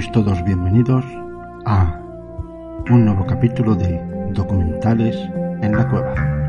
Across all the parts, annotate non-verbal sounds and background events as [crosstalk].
Sois todos bienvenidos a un nuevo capítulo de documentales en la cueva.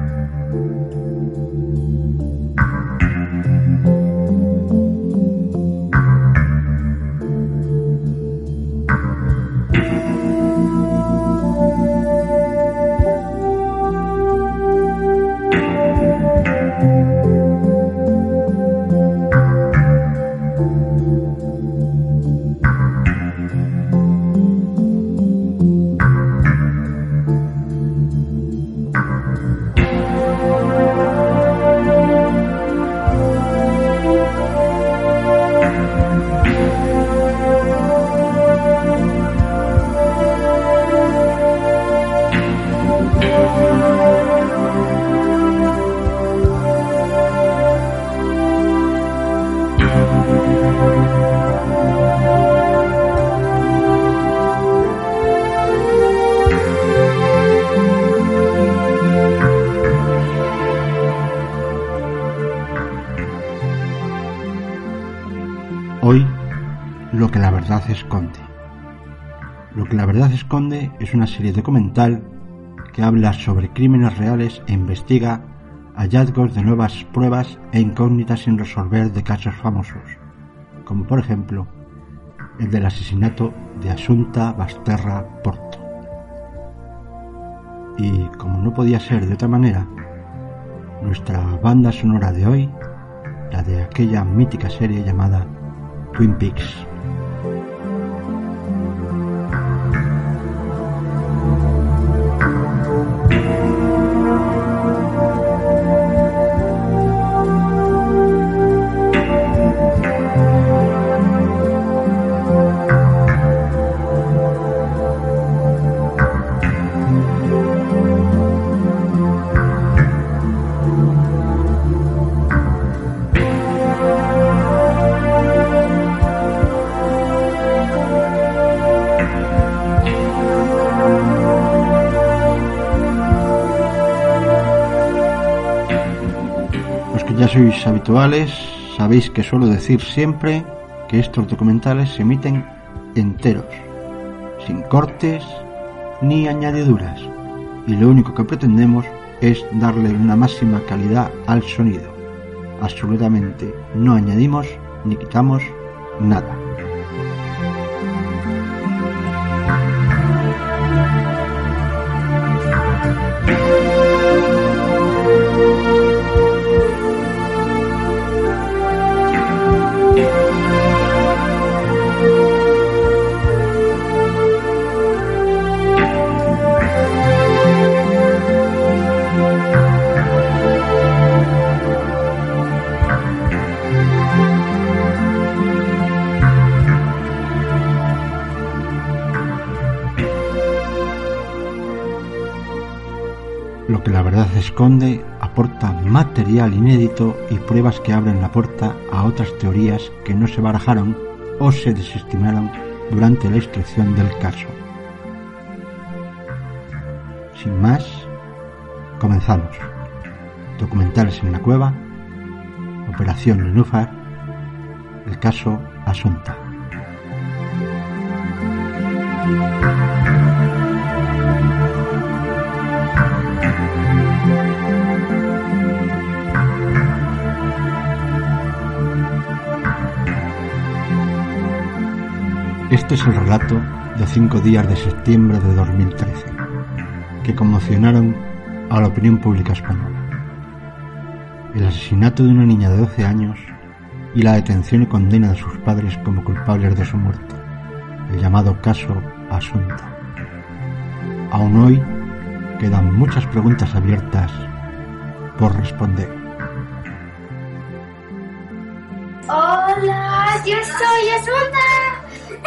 Esconde es una serie documental que habla sobre crímenes reales e investiga hallazgos de nuevas pruebas e incógnitas sin resolver de casos famosos, como por ejemplo el del asesinato de Asunta Basterra Porto. Y como no podía ser de otra manera, nuestra banda sonora de hoy, la de aquella mítica serie llamada Twin Peaks. Habituales sabéis que suelo decir siempre que estos documentales se emiten enteros, sin cortes ni añadiduras, y lo único que pretendemos es darle una máxima calidad al sonido. Absolutamente no añadimos ni quitamos nada. Esconde aporta material inédito y pruebas que abren la puerta a otras teorías que no se barajaron o se desestimaron durante la instrucción del caso. Sin más, comenzamos. Documentales en la cueva, Operación Nenúfar, el caso Asunta. Este es el relato de cinco días de septiembre de 2013, que conmocionaron a la opinión pública española. El asesinato de una niña de 12 años y la detención y condena de sus padres como culpables de su muerte, el llamado caso Asunta. Aún hoy quedan muchas preguntas abiertas por responder. Hola, yo soy Asunta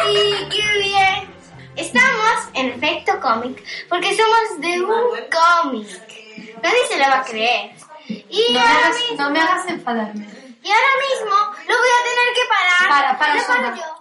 y qué bien! Estamos en efecto cómic porque somos de un cómic. Nadie se lo va a creer. Y no, ahora me hagas, mismo, no me hagas enfadarme. Y ahora mismo lo voy a tener que parar. Para, para, para.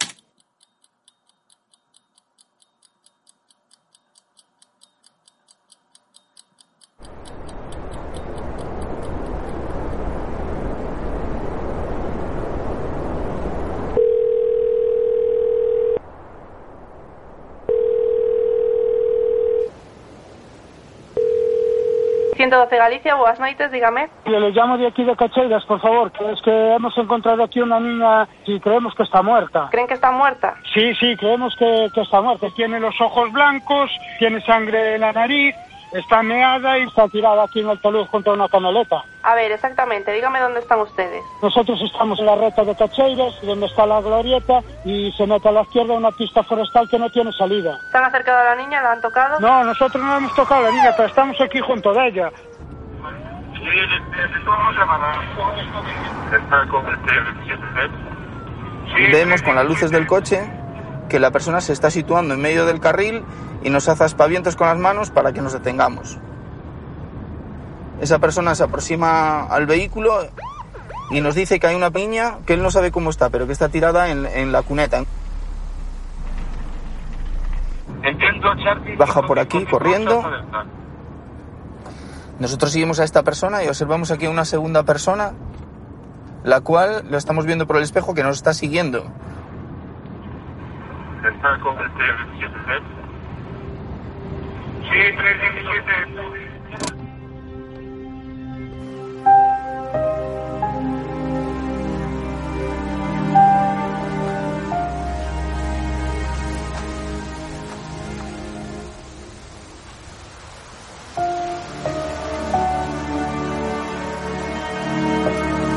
112 Galicia, buenas noites, dígame. Le llamo de aquí de Cacheiras, por favor, que es que hemos encontrado aquí una niña y creemos que está muerta. ¿Creen que está muerta? Sí, sí, creemos que, que está muerta. Tiene los ojos blancos, tiene sangre en la nariz, está meada y está tirada aquí en el talud junto a una canaleta. A ver, exactamente, dígame dónde están ustedes. Nosotros estamos en la reta de Cacheiras, donde está la glorieta, y se mete a la izquierda una pista forestal que no tiene salida. ¿Se han acercado a la niña? ¿La han tocado? No, nosotros no hemos tocado a la niña, pero estamos aquí junto de ella. Vemos con las luces del coche que la persona se está situando en medio del carril y nos hace aspavientos con las manos para que nos detengamos. Esa persona se aproxima al vehículo y nos dice que hay una niña que él no sabe cómo está, pero que está tirada en, en la cuneta. Baja por aquí corriendo. Nosotros seguimos a esta persona y observamos aquí a una segunda persona, la cual lo estamos viendo por el espejo que nos está siguiendo. Está con el 317. Sí, 317.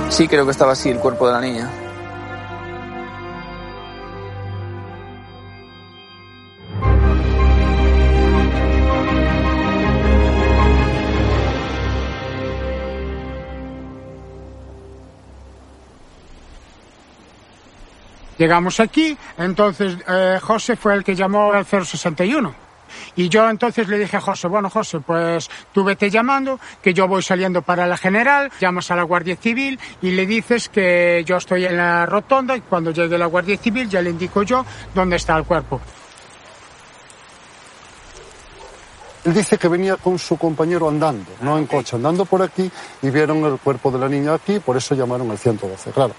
Sí, creo que estaba así el cuerpo de la niña. Llegamos aquí, entonces eh, José fue el que llamó al 061. Y yo entonces le dije a José, bueno José, pues tú vete llamando, que yo voy saliendo para la general, llamas a la Guardia Civil y le dices que yo estoy en la rotonda y cuando llegue la Guardia Civil ya le indico yo dónde está el cuerpo. Él dice que venía con su compañero andando, no en coche, andando por aquí y vieron el cuerpo de la niña aquí, por eso llamaron al 112, claro.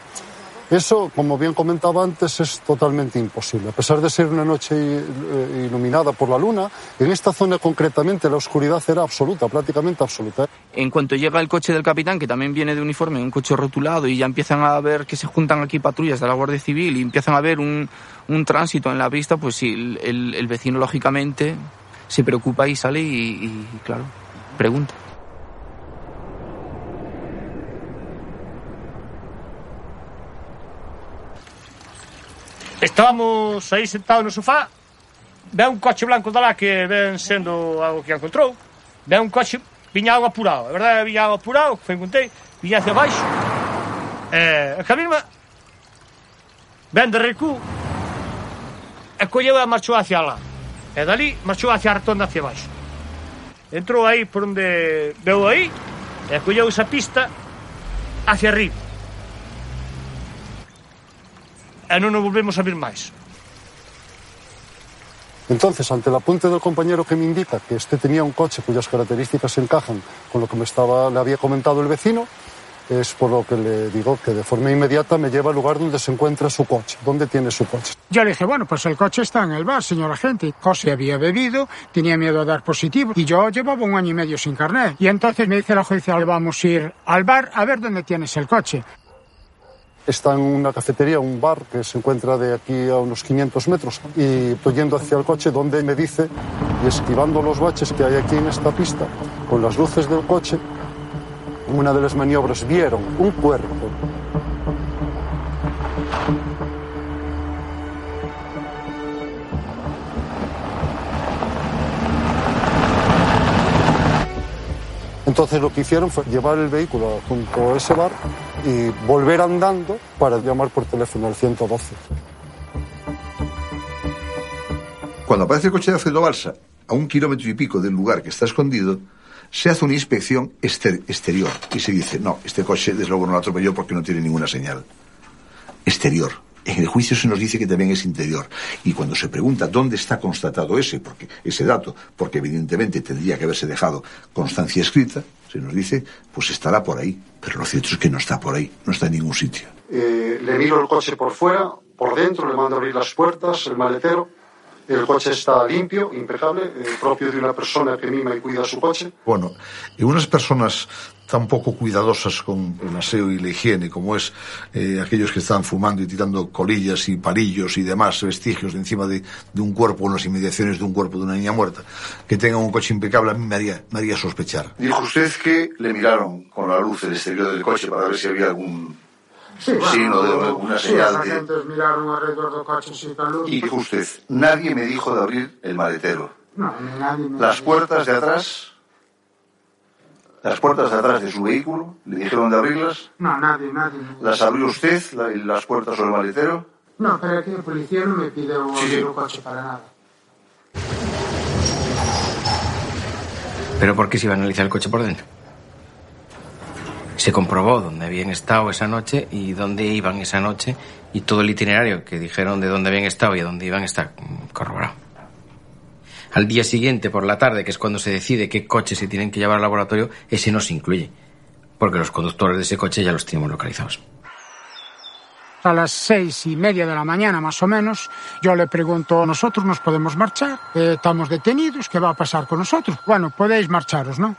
Eso, como bien comentaba antes, es totalmente imposible. A pesar de ser una noche eh, iluminada por la luna, en esta zona concretamente la oscuridad era absoluta, prácticamente absoluta. En cuanto llega el coche del capitán, que también viene de uniforme, un coche rotulado, y ya empiezan a ver que se juntan aquí patrullas de la Guardia Civil y empiezan a ver un, un tránsito en la pista, pues sí, el, vecino lógicamente se preocupa y sale y, y, claro, pregunta. Estábamos aí sentados no sofá. Ve un coche blanco da lá que ven sendo algo que encontrou. Ve un coche, viña algo apurado. A verdade, viña algo apurado, que foi contei Viña hacia baixo. Eh, a mesma Ven de recu E colleu e marchou hacia lá. E dali marchou hacia a rotonda hacia baixo. Entrou aí por onde veu aí E colleu esa pista hacia arriba. E non nos volvemos a ver máis Entonces, ante el apunte del compañero que me indica que este tenía un coche cuyas características encajan con lo que me estaba, le había comentado el vecino, es por lo que le digo que de forma inmediata me lleva al lugar donde se encuentra su coche, donde tiene su coche. Yo le dije, bueno, pues el coche está en el bar, señor agente. José había bebido, tenía miedo a dar positivo y yo llevaba un año y medio sin carnet. Y entonces me dice la judicial, vamos a ir al bar a ver dónde tienes el coche. Está en una cafetería, un bar que se encuentra de aquí a unos 500 metros. Y estoy yendo hacia el coche donde me dice, y esquivando los baches que hay aquí en esta pista, con las luces del coche, en una de las maniobras vieron un cuerpo Entonces lo que hicieron fue llevar el vehículo junto a ese bar y volver andando para llamar por teléfono al 112. Cuando aparece el coche de Alfredo Balsa, a un kilómetro y pico del lugar que está escondido, se hace una inspección exter- exterior y se dice, no, este coche desde luego no lo atropelló porque no tiene ninguna señal. Exterior. En el juicio se nos dice que también es interior. Y cuando se pregunta dónde está constatado ese, porque, ese dato, porque evidentemente tendría que haberse dejado constancia escrita, se nos dice, pues estará por ahí. Pero lo cierto es que no está por ahí, no está en ningún sitio. Eh, le miro el coche por fuera, por dentro, le mando a abrir las puertas, el maletero. El coche está limpio, impecable, eh, propio de una persona que mima y cuida su coche. Bueno, y unas personas tan poco cuidadosas con el aseo y la higiene, como es eh, aquellos que están fumando y tirando colillas y palillos y demás vestigios de encima de, de un cuerpo o en las inmediaciones de un cuerpo de una niña muerta, que tengan un coche impecable, a mí me haría, me haría sospechar. Dijo usted que le miraron con la luz el exterior del coche para ver si había algún signo de alguna señal de... Y dijo usted, nadie me dijo de abrir el maletero. No, nadie me Las puertas de atrás, las puertas de atrás de su vehículo, le dijeron de abrirlas. No, nadie, nadie. ¿Las abrió usted, la- las puertas sobre el maletero? No, pero aquí el policía no me pidió Sí, abrir sí. el coche para nada. ¿Pero por qué se iba a analizar el coche por dentro? Se comprobó dónde habían estado esa noche y dónde iban esa noche y todo el itinerario que dijeron de dónde habían estado y dónde iban está corroborado. Al día siguiente, por la tarde, que es cuando se decide qué coches se tienen que llevar al laboratorio, ese no se incluye. Porque los conductores de ese coche ya los tenemos localizados. A las seis y media de la mañana, más o menos, yo le pregunto, ¿nosotros nos podemos marchar? Eh, estamos detenidos, ¿qué va a pasar con nosotros? Bueno, podéis marcharos, ¿no?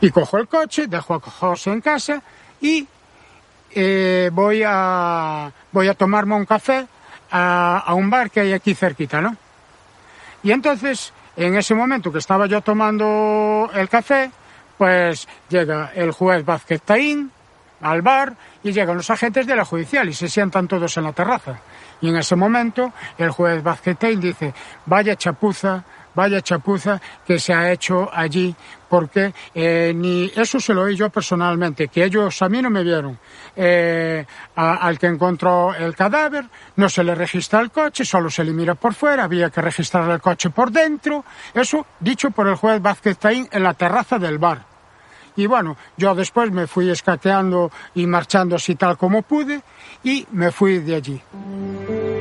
Y cojo el coche, dejo a José en casa y eh, voy, a, voy a tomarme un café a, un bar que hay aquí cerquita, ¿no? Y entonces, en ese momento que estaba yo tomando el café, pues llega el juez Vázquez Taín al bar y llegan los agentes de la judicial y se sientan todos en la terraza. Y en ese momento el juez Vázquez Taín dice, vaya chapuza, vaya chapuza que se ha hecho allí, porque eh, ni eso se lo oí yo personalmente, que ellos a mí no me vieron. Eh, a- al que encontró el cadáver no se le registra el coche, solo se le mira por fuera, había que registrar el coche por dentro. Eso dicho por el juez Vázquez Taín en la terraza del bar. Y bueno, yo después me fui escaqueando y marchando así tal como pude y me fui de allí.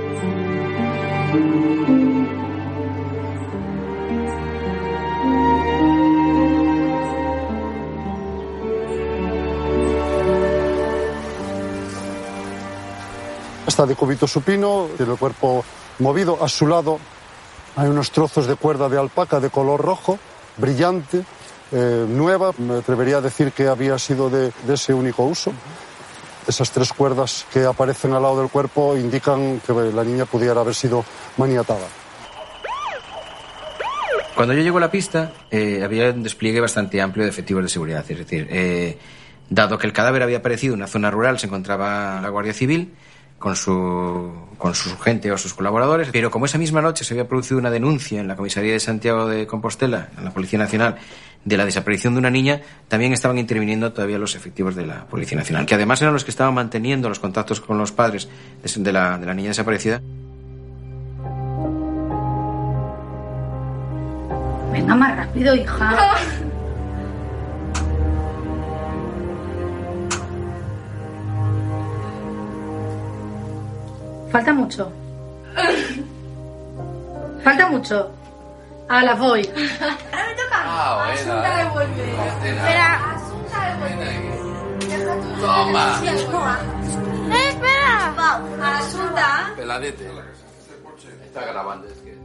Está de cúbito supino, tiene el cuerpo movido. A su lado hay unos trozos de cuerda de alpaca de color rojo, brillante, eh, nueva. Me atrevería a decir que había sido de, ese único uso. Esas tres cuerdas que aparecen al lado del cuerpo indican que la niña pudiera haber sido maniatada. Cuando yo llego a la pista, eh, había un despliegue bastante amplio de efectivos de seguridad. Es decir, eh, dado que el cadáver había aparecido en una zona rural, se encontraba la Guardia Civil con su, con su gente o sus colaboradores. Pero como esa misma noche se había producido una denuncia en la comisaría de Santiago de Compostela, en la Policía Nacional, de la desaparición de una niña, también estaban interviniendo todavía los efectivos de la Policía Nacional, que además eran los que estaban manteniendo los contactos con los padres de- de la, de la niña desaparecida. Venga más rápido, hija. [laughs] Falta mucho. Falta mucho. A la voy. Ahora me toca. Ah, Asunta devuelve. Espera. Asunta devuelve. Toma. Eh, espera. Asunta. Peladete. Está grabando, es que...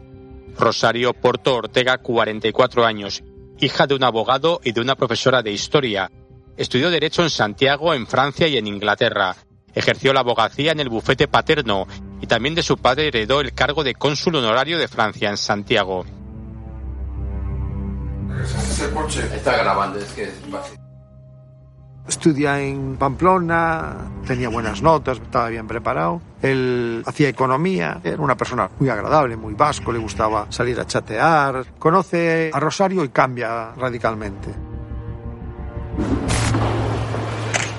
Rosario Porto Ortega, 44 años, hija de un abogado y de una profesora de historia. Estudió Derecho en Santiago, en Francia y en Inglaterra. Ejerció la abogacía en el bufete paterno y también de su padre heredó el cargo de cónsul honorario de Francia en Santiago. Está grabando, es que... estudia en Pamplona, tenía buenas notas, estaba bien preparado. Él hacía economía, era una persona muy agradable, muy vasco, le gustaba salir a chatear. Conoce a Rosario y cambia radicalmente.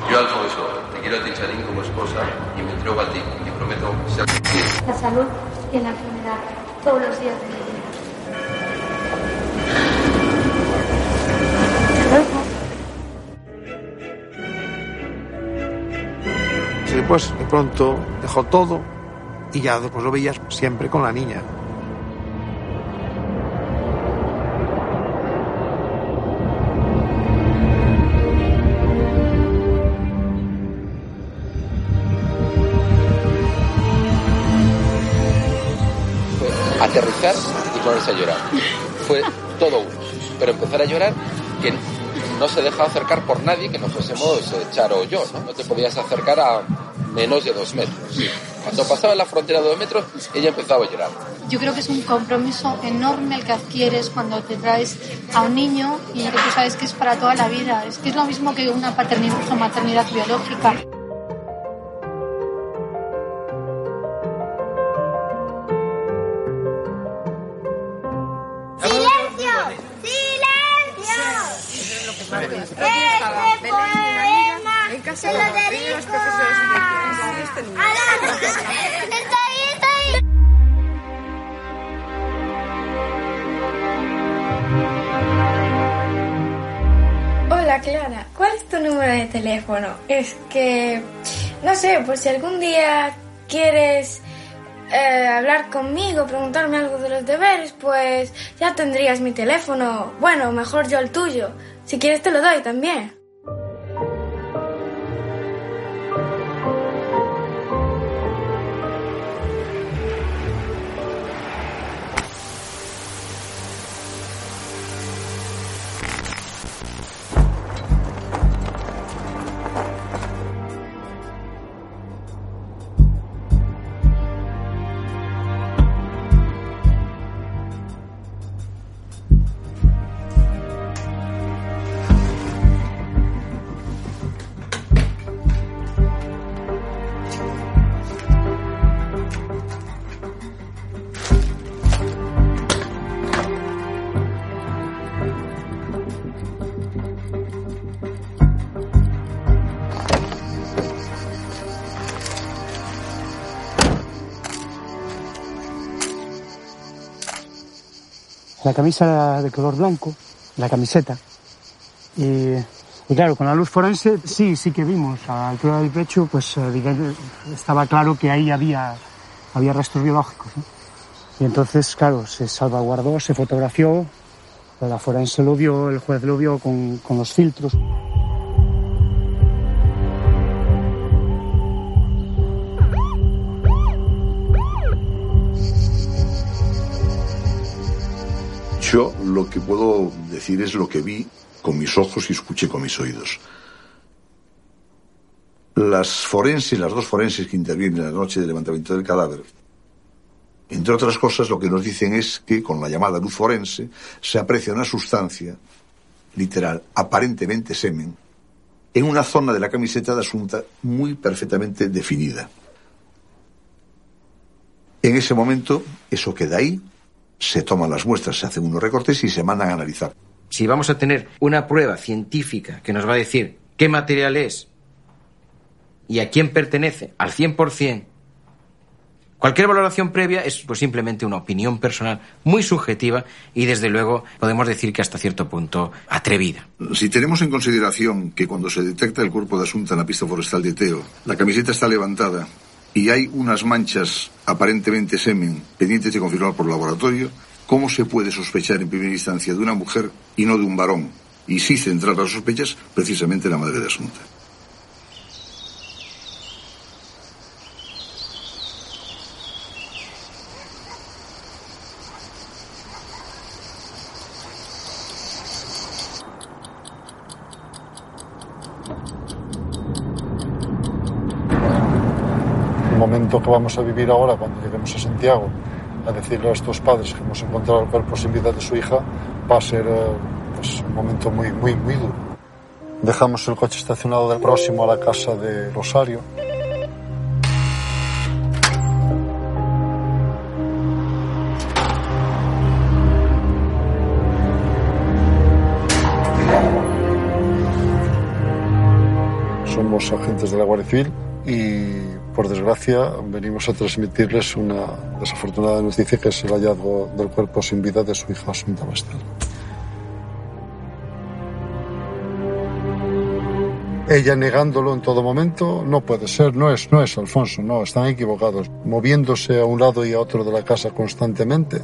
Yo, Alfonso, te quiero a ti, Charín, como esposa y me entrego a ti y prometo ser La salud y la enfermedad todos los días de mi vida. Y después, de pronto, dejó todo y ya después lo veías siempre con la niña. Y ponerse a llorar. Fue todo uno. Pero empezar a llorar que no se dejaba acercar por nadie que no fuésemos eh, Charo o yo, ¿no? No te podías acercar a menos de dos metros. Cuando pasaba la frontera de dos metros, ella empezaba a llorar. Yo creo que es un compromiso enorme el que adquieres cuando te traes a un niño y que tú sabes que es para toda la vida. Es que es lo mismo que una paternidad o maternidad biológica. Este poema se lo dedico a... a la... Está ahí, está ahí. Hola Clara, ¿cuál es tu número de teléfono? Es que, no sé, pues si algún día quieres eh, hablar conmigo, preguntarme algo de los deberes, pues ya tendrías mi teléfono. Bueno, mejor yo el tuyo. Si quieres te lo doy también. La camisa era de color blanco, la camiseta. Y, claro, con la luz forense sí, sí que vimos a la altura del pecho, pues estaba claro que ahí había, había restos biológicos. Y entonces, claro, se salvaguardó, se fotografió, la forense lo vio, el juez lo vio con, con los filtros. Yo lo que puedo decir es lo que vi con mis ojos y escuché con mis oídos. Las forenses, las dos forenses que intervienen en la noche del levantamiento del cadáver, entre otras cosas, lo que nos dicen es que con la llamada luz forense se aprecia una sustancia, literal, aparentemente semen, en una zona de la camiseta de Asunta muy perfectamente definida. En ese momento, eso queda ahí, se toman las muestras, se hacen unos recortes y se mandan a analizar. Si vamos a tener una prueba científica que nos va a decir qué material es y a quién pertenece al 100%, cualquier valoración previa es pues simplemente una opinión personal muy subjetiva y desde luego podemos decir que hasta cierto punto atrevida. Si tenemos en consideración que cuando se detecta el cuerpo de Asunta en la pista forestal de Teo, la camiseta está levantada y hay unas manchas aparentemente semen pendientes de confirmar por laboratorio, ¿cómo se puede sospechar en primera instancia de una mujer y no de un varón? Y sí centrar las sospechas precisamente en la madre de Asunta. Momento que vamos a vivir ahora cuando lleguemos a Santiago a decirle a estos padres que hemos encontrado el cuerpo sin vida de su hija va a ser eh, pues, un momento muy, muy, muy duro. Dejamos el coche estacionado del próximo a la casa de Rosario. Somos agentes de la Guardia y, por desgracia, venimos a transmitirles una desafortunada noticia que es el hallazgo del cuerpo sin vida de su hija Asunta Bastel. Ella negándolo en todo momento, no puede ser, no es, no es Alfonso, no, están equivocados, moviéndose a un lado y a otro de la casa constantemente.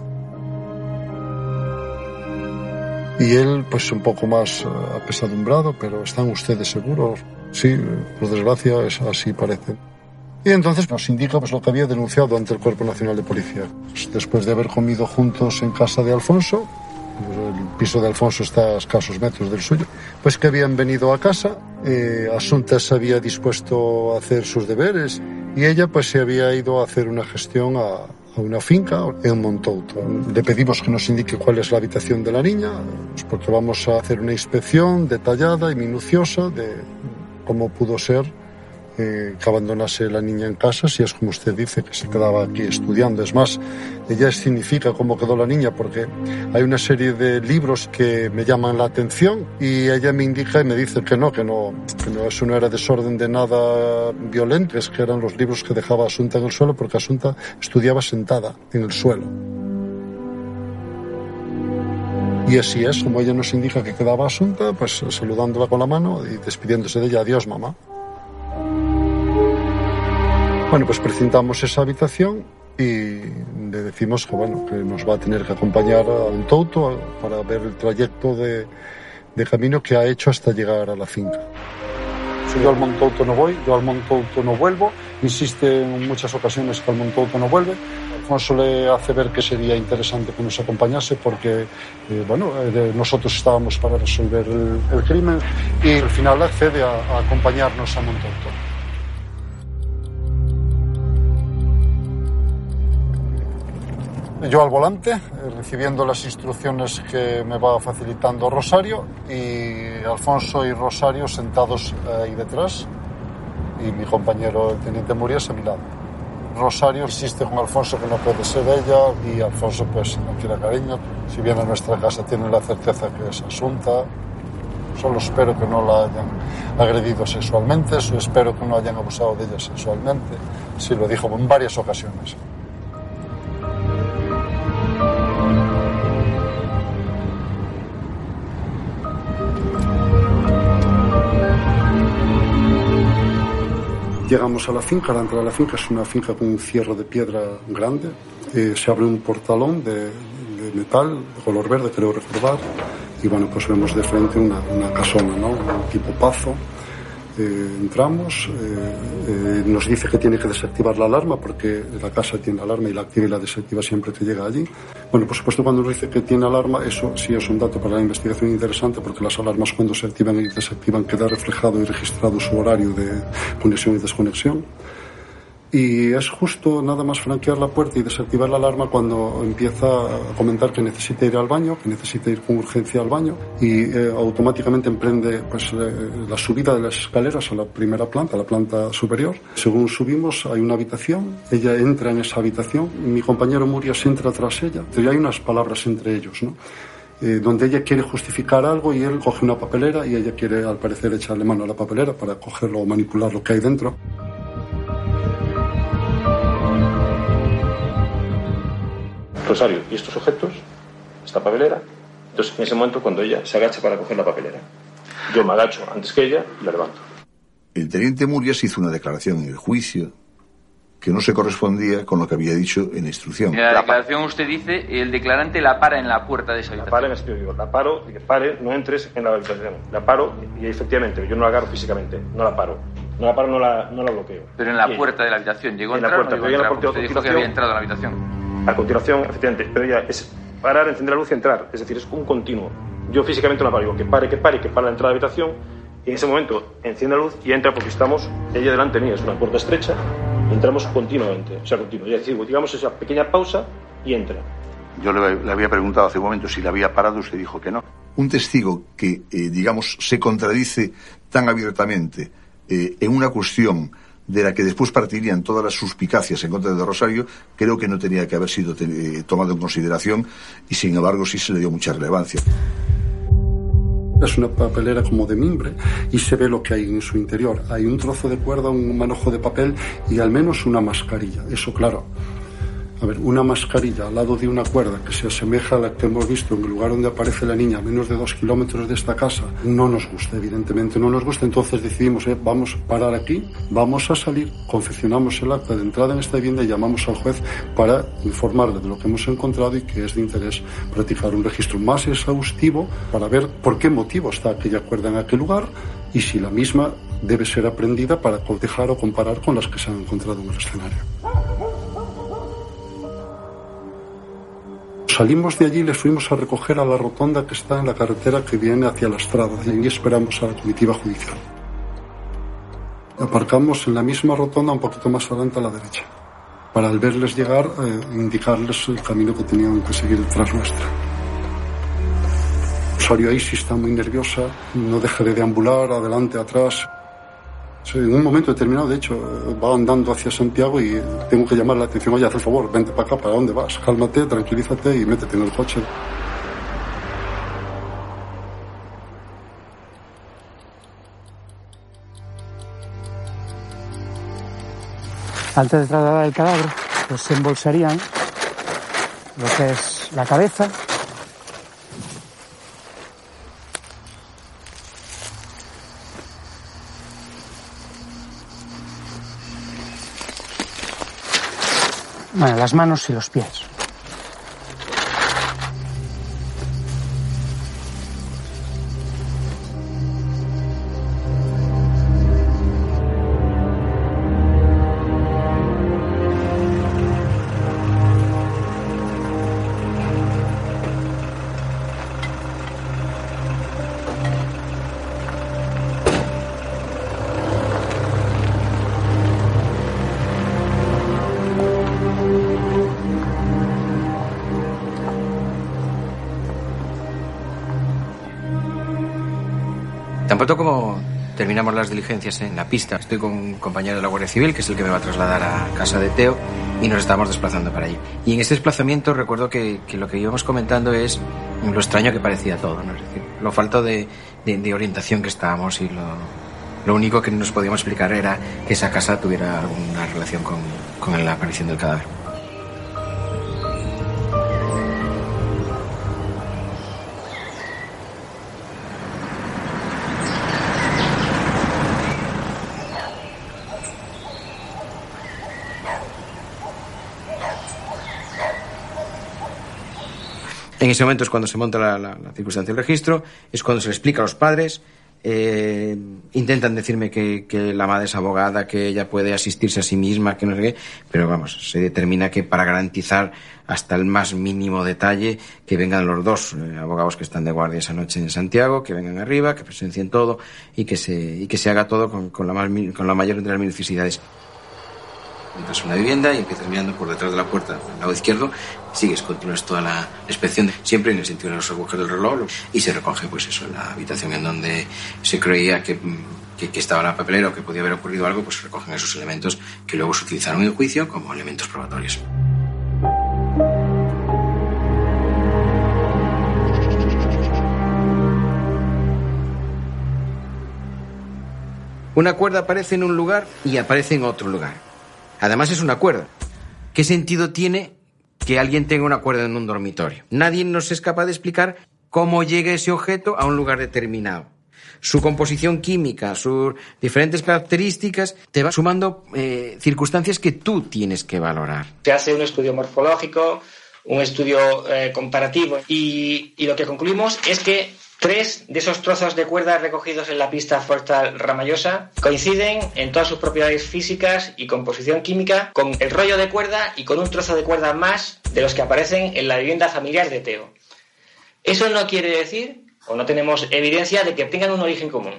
Y él, pues un poco más eh, apesadumbrado, pero ¿están ustedes seguros? Sí, por desgracia, es así parece. Y entonces nos indica pues, lo que había denunciado ante el Cuerpo Nacional de Policía. Pues, después de haber comido juntos en casa de Alfonso, pues, el piso de Alfonso está a escasos metros del suyo, pues que habían venido a casa, eh, Asunta se había dispuesto a hacer sus deberes y ella pues se había ido a hacer una gestión a, a una finca en Montouto. Le pedimos que nos indique cuál es la habitación de la niña, pues, porque vamos a hacer una inspección detallada y minuciosa de cómo pudo ser que abandonase la niña en casa, si es como usted dice, que se quedaba aquí estudiando. Es más, ella escenifica cómo quedó la niña, porque hay una serie de libros que me llaman la atención y ella me indica y me dice que no, que no, que no, eso no era desorden de nada violento, es que eran los libros que dejaba Asunta en el suelo, porque Asunta estudiaba sentada en el suelo. Y así es, como ella nos indica que quedaba Asunta, pues saludándola con la mano y despidiéndose de ella. Adiós, mamá. Bueno, pues precintamos esa habitación y le decimos que, bueno, que nos va a tener que acompañar a un touto para ver el trayecto de, de camino que ha hecho hasta llegar a la finca. Si yo al Montouto no voy, yo al Montouto no vuelvo, insiste en muchas ocasiones que al Montouto no vuelve. Alfonso le hace ver que sería interesante que nos acompañase porque, eh, bueno, eh, nosotros estábamos para resolver el, crimen y al final accede a, a acompañarnos a Montouto. Yo al volante, eh, recibiendo las instrucciones que me va facilitando Rosario y Alfonso y Rosario sentados ahí detrás y mi compañero el teniente Murias a mi lado. Rosario insiste con Alfonso que no puede ser ella y Alfonso pues no quiere cariño. Si viene a nuestra casa tiene la certeza que es asunta. Solo espero que no la hayan agredido sexualmente, espero que no hayan abusado de ella sexualmente. Sí, lo dijo en varias ocasiones. Llegamos a la finca, la entrada de la finca es una finca con un cierre de piedra grande. Eh, se abre un portalón de, metal, de color verde, creo recordar. Y bueno, pues vemos de frente una, una casona, ¿no? Un tipo pazo. Eh, entramos, eh, eh, nos dice que tiene que desactivar la alarma porque la casa tiene alarma y la activa y la desactiva siempre que llega allí. Bueno, por supuesto, cuando nos dice que tiene alarma, eso sí es un dato para la investigación interesante porque las alarmas cuando se activan y desactivan queda reflejado y registrado su horario de conexión y desconexión. Y es justo nada más franquear la puerta y desactivar la alarma cuando empieza a comentar que necesita ir al baño, que necesita ir con urgencia al baño y eh, automáticamente emprende pues, eh, la subida de las escaleras a la primera planta, a la planta superior. Según subimos hay una habitación, ella entra en esa habitación, mi compañero Murias entra tras ella, pero hay unas palabras entre ellos, ¿no? Eh, donde ella quiere justificar algo y él coge una papelera y ella quiere al parecer echarle mano a la papelera para cogerlo o manipular lo que hay dentro. Rosario y estos objetos, esta papelera. Entonces, en ese momento, cuando ella se agacha para coger la papelera, yo me agacho antes que ella y la levanto. El teniente Murias hizo una declaración en el juicio que no se correspondía con lo que había dicho en la instrucción. En la declaración usted dice, el declarante la para en la puerta de esa habitación. La para en este digo, la paro, y que pare, no entres en la habitación. La paro y efectivamente, yo no la agarro físicamente, no la paro. No la paro, no la, no la bloqueo. Pero en la y puerta de la habitación, llegó a en la entrar puerta, no pero llegó a la entrar, porque usted dijo que había entrado en la habitación. A continuación, efectivamente, pero ya es parar, encender la luz y entrar. Es decir, es un continuo. Yo físicamente no la paro, digo que pare, que pare, que para la entrada de la habitación. Y en ese momento enciende la luz y entra porque estamos ella delante mía. Es una puerta estrecha y entramos continuamente. O sea, continuo. Es decir, digamos esa pequeña pausa y entra. Yo le, le, había preguntado hace un momento si le había parado, usted dijo que no. un testigo que, eh, digamos, se contradice tan abiertamente eh, en una cuestión de la que después partirían todas las suspicacias en contra de Rosario, creo que no tenía que haber sido eh, tomado en consideración y, sin embargo, sí se le dio mucha relevancia. Es una papelera como de mimbre y se ve lo que hay en su interior. Hay un trozo de cuerda, un manojo de papel y al menos una mascarilla. Eso, claro, a ver, una mascarilla al lado de una cuerda que se asemeja a la que hemos visto en el lugar donde aparece la niña a menos de dos kilómetros de esta casa no nos gusta, evidentemente no nos gusta. Entonces decidimos, eh, vamos a parar aquí, vamos a salir, confeccionamos el acta de entrada en esta vivienda y llamamos al juez para informarle de lo que hemos encontrado y que es de interés practicar un registro más exhaustivo para ver por qué motivo está aquella cuerda en aquel lugar y si la misma debe ser aprendida para cotejar o comparar con las que se han encontrado en el escenario. Salimos de allí y les fuimos a recoger a la rotonda que está en la carretera que viene hacia la estrada y allí esperamos a la comitiva judicial. Aparcamos en la misma rotonda un poquito más adelante a la derecha para al verles llegar eh, indicarles el camino que tenían que seguir detrás nuestra. Rosario sí está muy nerviosa, no deja de deambular adelante, atrás. En un momento determinado, de hecho, va andando hacia Santiago y tengo que llamar la atención. Oye, haz el favor, vente para acá, ¿para dónde vas? Cálmate, tranquilízate y métete en el coche. Antes de trasladar el cadáver, pues se embolsarían lo que es la cabeza, Bueno, las manos y los pies. Las diligencias en la pista, estoy con un compañero de la Guardia Civil, que es el que me va a trasladar a casa de Teo, y nos estamos desplazando para allí. Y en ese desplazamiento recuerdo que, que lo que íbamos comentando es lo extraño que parecía todo, ¿no? Es decir, lo falto de, de, de orientación que estábamos y lo, lo único que nos podíamos explicar era que esa casa tuviera alguna relación con, con la aparición del cadáver. En ese momento es cuando se monta la, circunstancia del registro, es cuando se le explica a los padres, eh, intentan decirme que, que, la madre es abogada, que ella puede asistirse a sí misma, que no sé qué, pero vamos, se determina que para garantizar hasta el más mínimo detalle que vengan los dos eh, abogados que están de guardia esa noche en Santiago, que vengan arriba, que presencien todo y que se, y que se haga todo con, con, la, más, con la mayor de las minuciosidades entras a una vivienda y empiezas mirando por detrás de la puerta, al lado izquierdo, sigues, continúas toda la inspección, siempre en el sentido de los agujeros del reloj, y se recoge, pues eso, la habitación en donde se creía que, que estaba la papelera o que podía haber ocurrido algo, pues se recogen esos elementos que luego se utilizaron en juicio como elementos probatorios. Una cuerda aparece en un lugar y aparece en otro lugar. Además es una cuerda. ¿Qué sentido tiene que alguien tenga una cuerda en un dormitorio? Nadie nos es capaz de explicar cómo llega ese objeto a un lugar determinado. Su composición química, sus diferentes características, te va sumando eh, circunstancias que tú tienes que valorar. Se hace un estudio morfológico, un estudio eh, comparativo y, y lo que concluimos es que Tres de esos trozos de cuerda recogidos en la pista forestal Ramallosa coinciden en todas sus propiedades físicas y composición química con el rollo de cuerda y con un trozo de cuerda más de los que aparecen en la vivienda familiar de Teo. Eso no quiere decir, o no tenemos evidencia, de que tengan un origen común.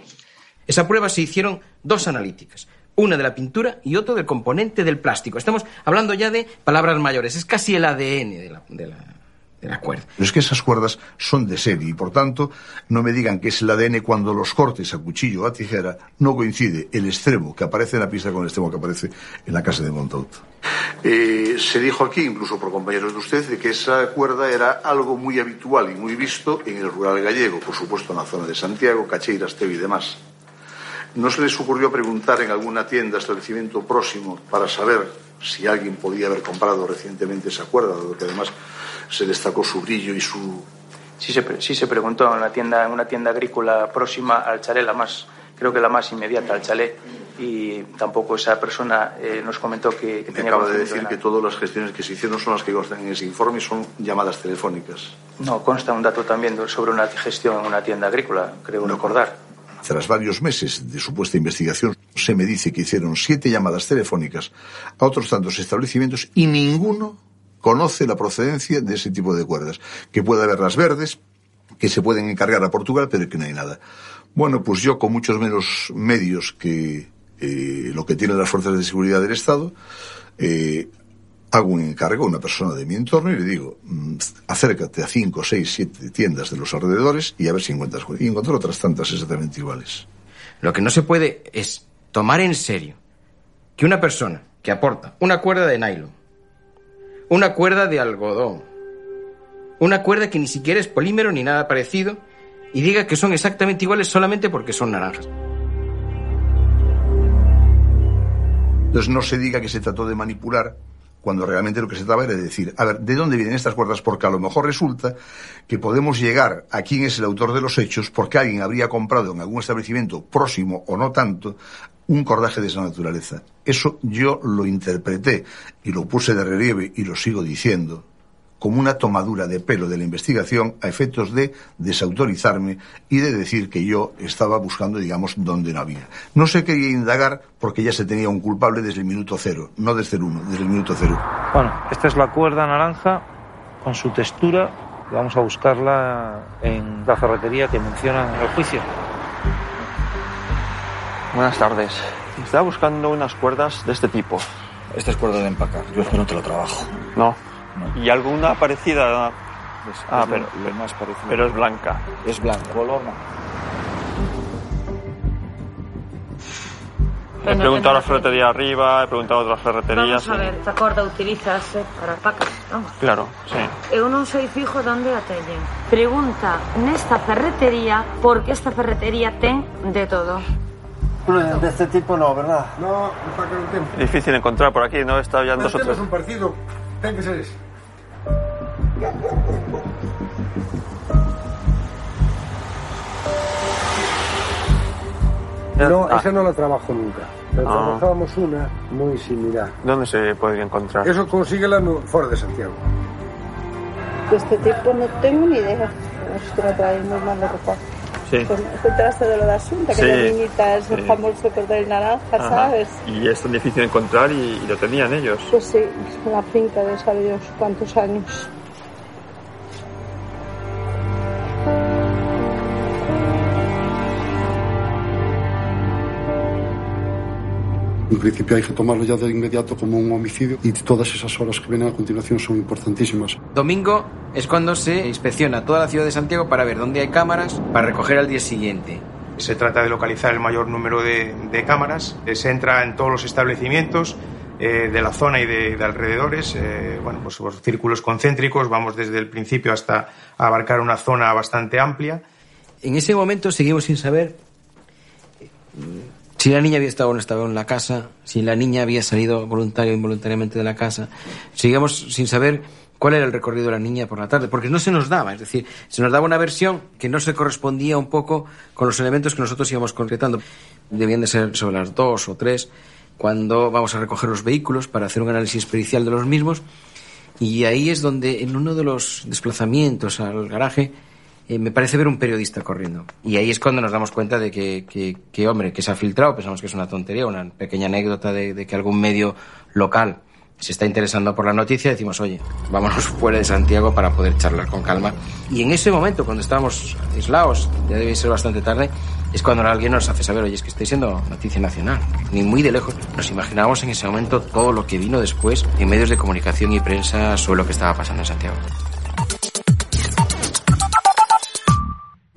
Esa prueba se hicieron dos analíticas. Una de la pintura y otra del componente del plástico. Estamos hablando ya de palabras mayores. Es casi el ADN de la, de la de la cuerda. Pero es que esas cuerdas son de serie y por tanto no me digan que es el ADN cuando los cortes a cuchillo o a tijera no coincide el extremo que aparece en la pista con el extremo que aparece en la casa de Montaut. Eh, se dijo aquí, incluso por compañeros de usted, de que esa cuerda era algo muy habitual y muy visto en el rural gallego, por supuesto en la zona de Santiago, Cacheiras, Teo y demás. ¿No se les ocurrió preguntar en alguna tienda, establecimiento próximo, para saber si alguien podía haber comprado recientemente esa cuerda, dado que además se destacó su brillo y su... Sí se, sí se preguntó en, la tienda, en una tienda agrícola próxima al chalet, la más, creo que la más inmediata al chalet, y tampoco esa persona eh, nos comentó que, que Me tenía acaba de decir que todas las gestiones que se hicieron son las que constan en ese informe y son llamadas telefónicas. No, consta un dato también sobre una gestión en una tienda agrícola, creo recordar. Tras varios meses de supuesta investigación, se me dice que hicieron siete llamadas telefónicas a otros tantos establecimientos y ninguno conoce la procedencia de ese tipo de cuerdas. Que puede haber las verdes, que se pueden encargar a Portugal, pero que no hay nada. Bueno, pues yo con muchos menos medios que eh, lo que tienen las fuerzas de seguridad del Estado, eh, hago un encargo a una persona de mi entorno y le digo, mm, acércate a cinco, seis, siete tiendas de los alrededores y a ver si encuentras. Y encontré otras tantas exactamente iguales. Lo que no se puede es tomar en serio que una persona que aporta una cuerda de nylon, una cuerda de algodón, una cuerda que ni siquiera es polímero ni nada parecido, y diga que son exactamente iguales solamente porque son naranjas. Entonces no se diga que se trató de manipular cuando realmente lo que se trataba era de decir, a ver, ¿de dónde vienen estas cuerdas? Porque a lo mejor resulta que podemos llegar a quién es el autor de los hechos porque alguien habría comprado en algún establecimiento próximo o no tanto un cordaje de esa naturaleza. Eso yo lo interpreté y lo puse de relieve y lo sigo diciendo como una tomadura de pelo de la investigación a efectos de desautorizarme y de decir que yo estaba buscando, digamos, donde no había. No se quería indagar porque ya se tenía un culpable desde el minuto cero, no desde el uno, desde el minuto cero. Bueno, esta es la cuerda naranja con su textura. Vamos a buscarla en la ferretería que mencionan en el juicio. Buenas tardes. Estaba buscando unas cuerdas de este tipo. Esta es cuerda de empacar. Yo es que no te lo trabajo. No. ¿Y alguna parecida? ah, es pero, lo- lo más parecido. pero es blanca. Es blanca. Color no. He preguntado a la ferretería arriba, he preguntado a otras ferreterías. Vamos a ver, esta corda utilízase para pacas, vamos. Claro, sí. Eu non sei fijo de onde a teñen. Pregunta nesta ferretería por que esta ferretería ten de todo. De este tipo no, ¿verdad? No, no para que lo entiendan. Difícil encontrar por aquí, ¿no? He estado ya en dos o tres. un partido. Ten que ser ese. No, Ah. esa no la trabajo nunca. Pero Ah. trabajábamos una muy similar. ¿Dónde se podría encontrar? Eso consíguela no, fuera de Santiago. De este tipo no tengo ni idea. Nosotros traemos más de ropa. Sí. Pues ¿te enteraste de lo de Asunta? Que Sí, la niñita es el sí. famoso cordel naranja, Ajá. ¿sabes? Y es tan difícil encontrar y, y lo tenían ellos. Pues sí, es la finca de sabe Dios cuántos años. En principio hay que tomarlo ya de inmediato como un homicidio y todas esas horas que vienen a continuación son importantísimas. Domingo es cuando se inspecciona toda la ciudad de Santiago para ver dónde hay cámaras para recoger al día siguiente. Se trata de localizar el mayor número de, de cámaras. Eh, Se entra en todos los establecimientos eh, de la zona y de, de alrededores, eh, bueno, pues por círculos concéntricos. Vamos desde el principio hasta abarcar una zona bastante amplia. En ese momento seguimos sin saber si la niña había estado o no estaba en la casa, si la niña había salido voluntario o involuntariamente de la casa. Seguíamos sin saber cuál era el recorrido de la niña por la tarde, porque no se nos daba, es decir, se nos daba una versión que no se correspondía un poco con los elementos que nosotros íbamos concretando. Debían de ser sobre las dos o tres cuando vamos a recoger los vehículos para hacer un análisis pericial de los mismos. Y ahí es donde, en uno de los desplazamientos al garaje, eh, me parece ver un periodista corriendo. Y ahí es cuando nos damos cuenta de que, que, que, hombre, que se ha filtrado, pensamos que es una tontería, una pequeña anécdota de, que algún medio local se está interesando por la noticia, decimos, oye, vámonos [laughs] fuera de Santiago para poder charlar con calma. Y en ese momento, cuando estábamos aislados, ya debe ser bastante tarde, es cuando alguien nos hace saber, oye, es que estáis siendo noticia nacional. Ni muy de lejos nos imaginábamos en ese momento todo lo que vino después en medios de comunicación y prensa sobre lo que estaba pasando en Santiago.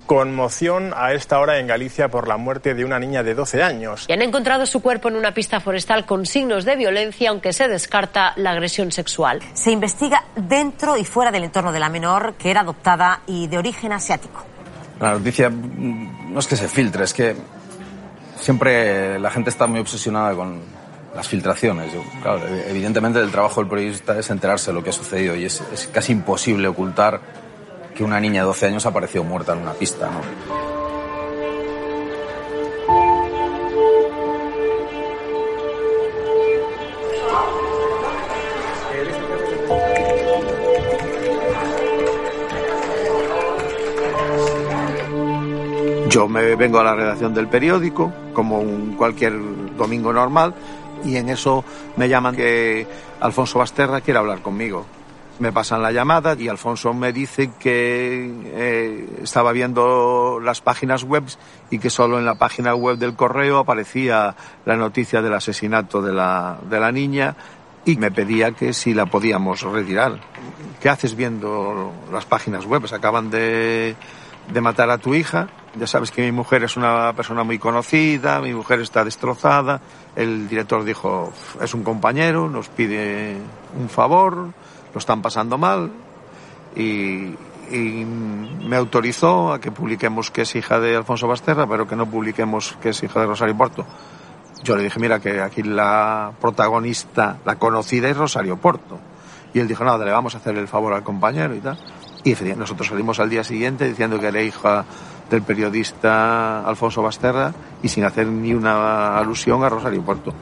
Conmoción a esta hora en Galicia por la muerte de una niña de 12 años. Y han encontrado su cuerpo en una pista forestal con signos de violencia, aunque se descarta la agresión sexual. Se investiga dentro y fuera del entorno de la menor, que era adoptada y de origen asiático. La noticia mm, no es que se filtre, es que siempre la gente está muy obsesionada con las filtraciones. Yo, claro, evidentemente el trabajo del periodista es enterarse de lo que ha sucedido y es, es casi imposible ocultar que una niña de 12 años ha aparecido muerta en una pista. Yo me vengo a la redacción del periódico, como un cualquier domingo normal, y en eso me llaman que Alfonso Basterra quiere hablar conmigo. Me pasan la llamada y Alfonso me dice que eh, estaba viendo las páginas web y que solo en la página web del correo aparecía la noticia del asesinato de la, de la niña y me pedía que si la podíamos retirar. ¿Qué haces viendo las páginas web? Acaban de, de matar a tu hija. Ya sabes que mi mujer es una persona muy conocida, mi mujer está destrozada. El director dijo, es un compañero, nos pide un favor, lo están pasando mal y, y me autorizó a que publiquemos que es hija de Alfonso Basterra, pero que no publiquemos que es hija de Rosario Porto. Yo le dije, mira, que aquí la protagonista, la conocida es Rosario Porto. Y él dijo, nada, le vamos a hacer el favor al compañero y tal. Y nosotros salimos al día siguiente diciendo que era hija del periodista Alfonso Basterra y sin hacer ni una alusión a Rosario Porto.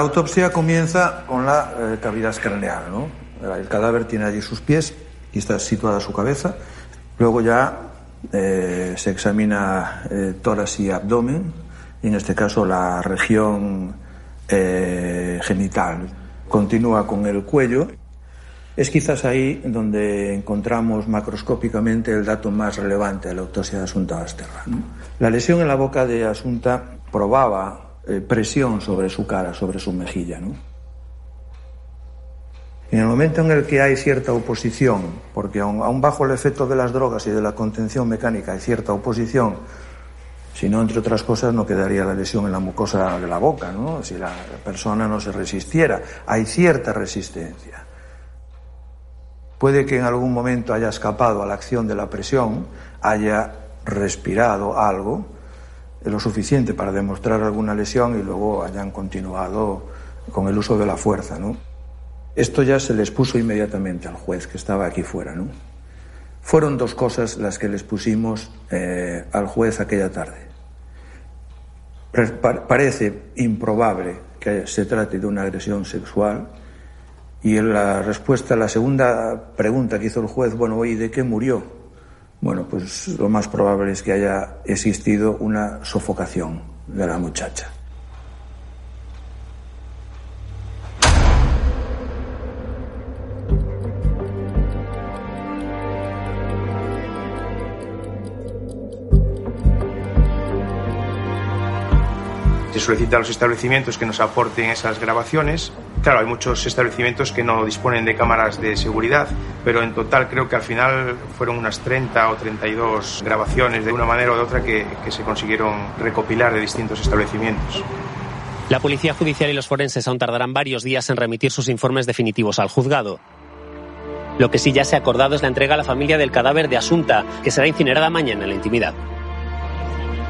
La autopsia comienza con la eh, cavidad craneal, ¿no? El cadáver tiene allí sus pies y está situada su cabeza. Luego ya eh, se examina eh, tórax y abdomen, y en este caso la región eh, genital. Continúa con el cuello. Es quizás ahí donde encontramos macroscópicamente el dato más relevante de la autopsia de Asunta Basterra. ¿no? La lesión en la boca de Asunta probaba eh, presión sobre su cara, sobre su mejilla. ¿no? En el momento en el que hay cierta oposición, porque aun, bajo el efecto de las drogas y de la contención mecánica hay cierta oposición, si no, entre otras cosas, no quedaría la lesión en la mucosa de la boca, ¿no? si la persona no se resistiera. Hay cierta resistencia. Puede que en algún momento haya escapado a la acción de la presión, haya respirado algo, lo suficiente para demostrar alguna lesión y luego hayan continuado con el uso de la fuerza, ¿no? Esto ya se les puso inmediatamente al juez que estaba aquí fuera, ¿no? Fueron dos cosas las que les pusimos eh, al juez aquella tarde. Parece improbable que se trate de una agresión sexual y en la respuesta a la segunda pregunta que hizo el juez, bueno, ¿y de qué murió? Bueno, pues lo más probable es que haya existido una sofocación de la muchacha. Se solicita a los establecimientos que nos aporten esas grabaciones. Claro, hay muchos establecimientos que no disponen de cámaras de seguridad, pero en total creo que al final fueron unas 30 o 32 grabaciones de una manera o de otra que, que se consiguieron recopilar de distintos establecimientos. La Policía Judicial y los forenses aún tardarán varios días en remitir sus informes definitivos al juzgado. Lo que sí ya se ha acordado es la entrega a la familia del cadáver de Asunta, que será incinerada mañana en la intimidad.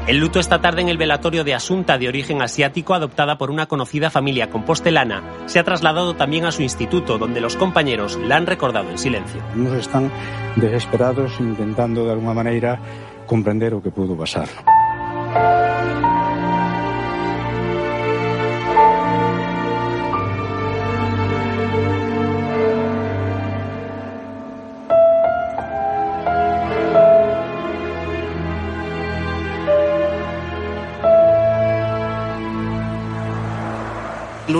El luto esta tarde en el velatorio de Asunta, de origen asiático, adoptada por una conocida familia compostelana, se ha trasladado también a su instituto, donde los compañeros la han recordado en silencio. Nos están desesperados intentando de alguna manera comprender o que pudo pasar.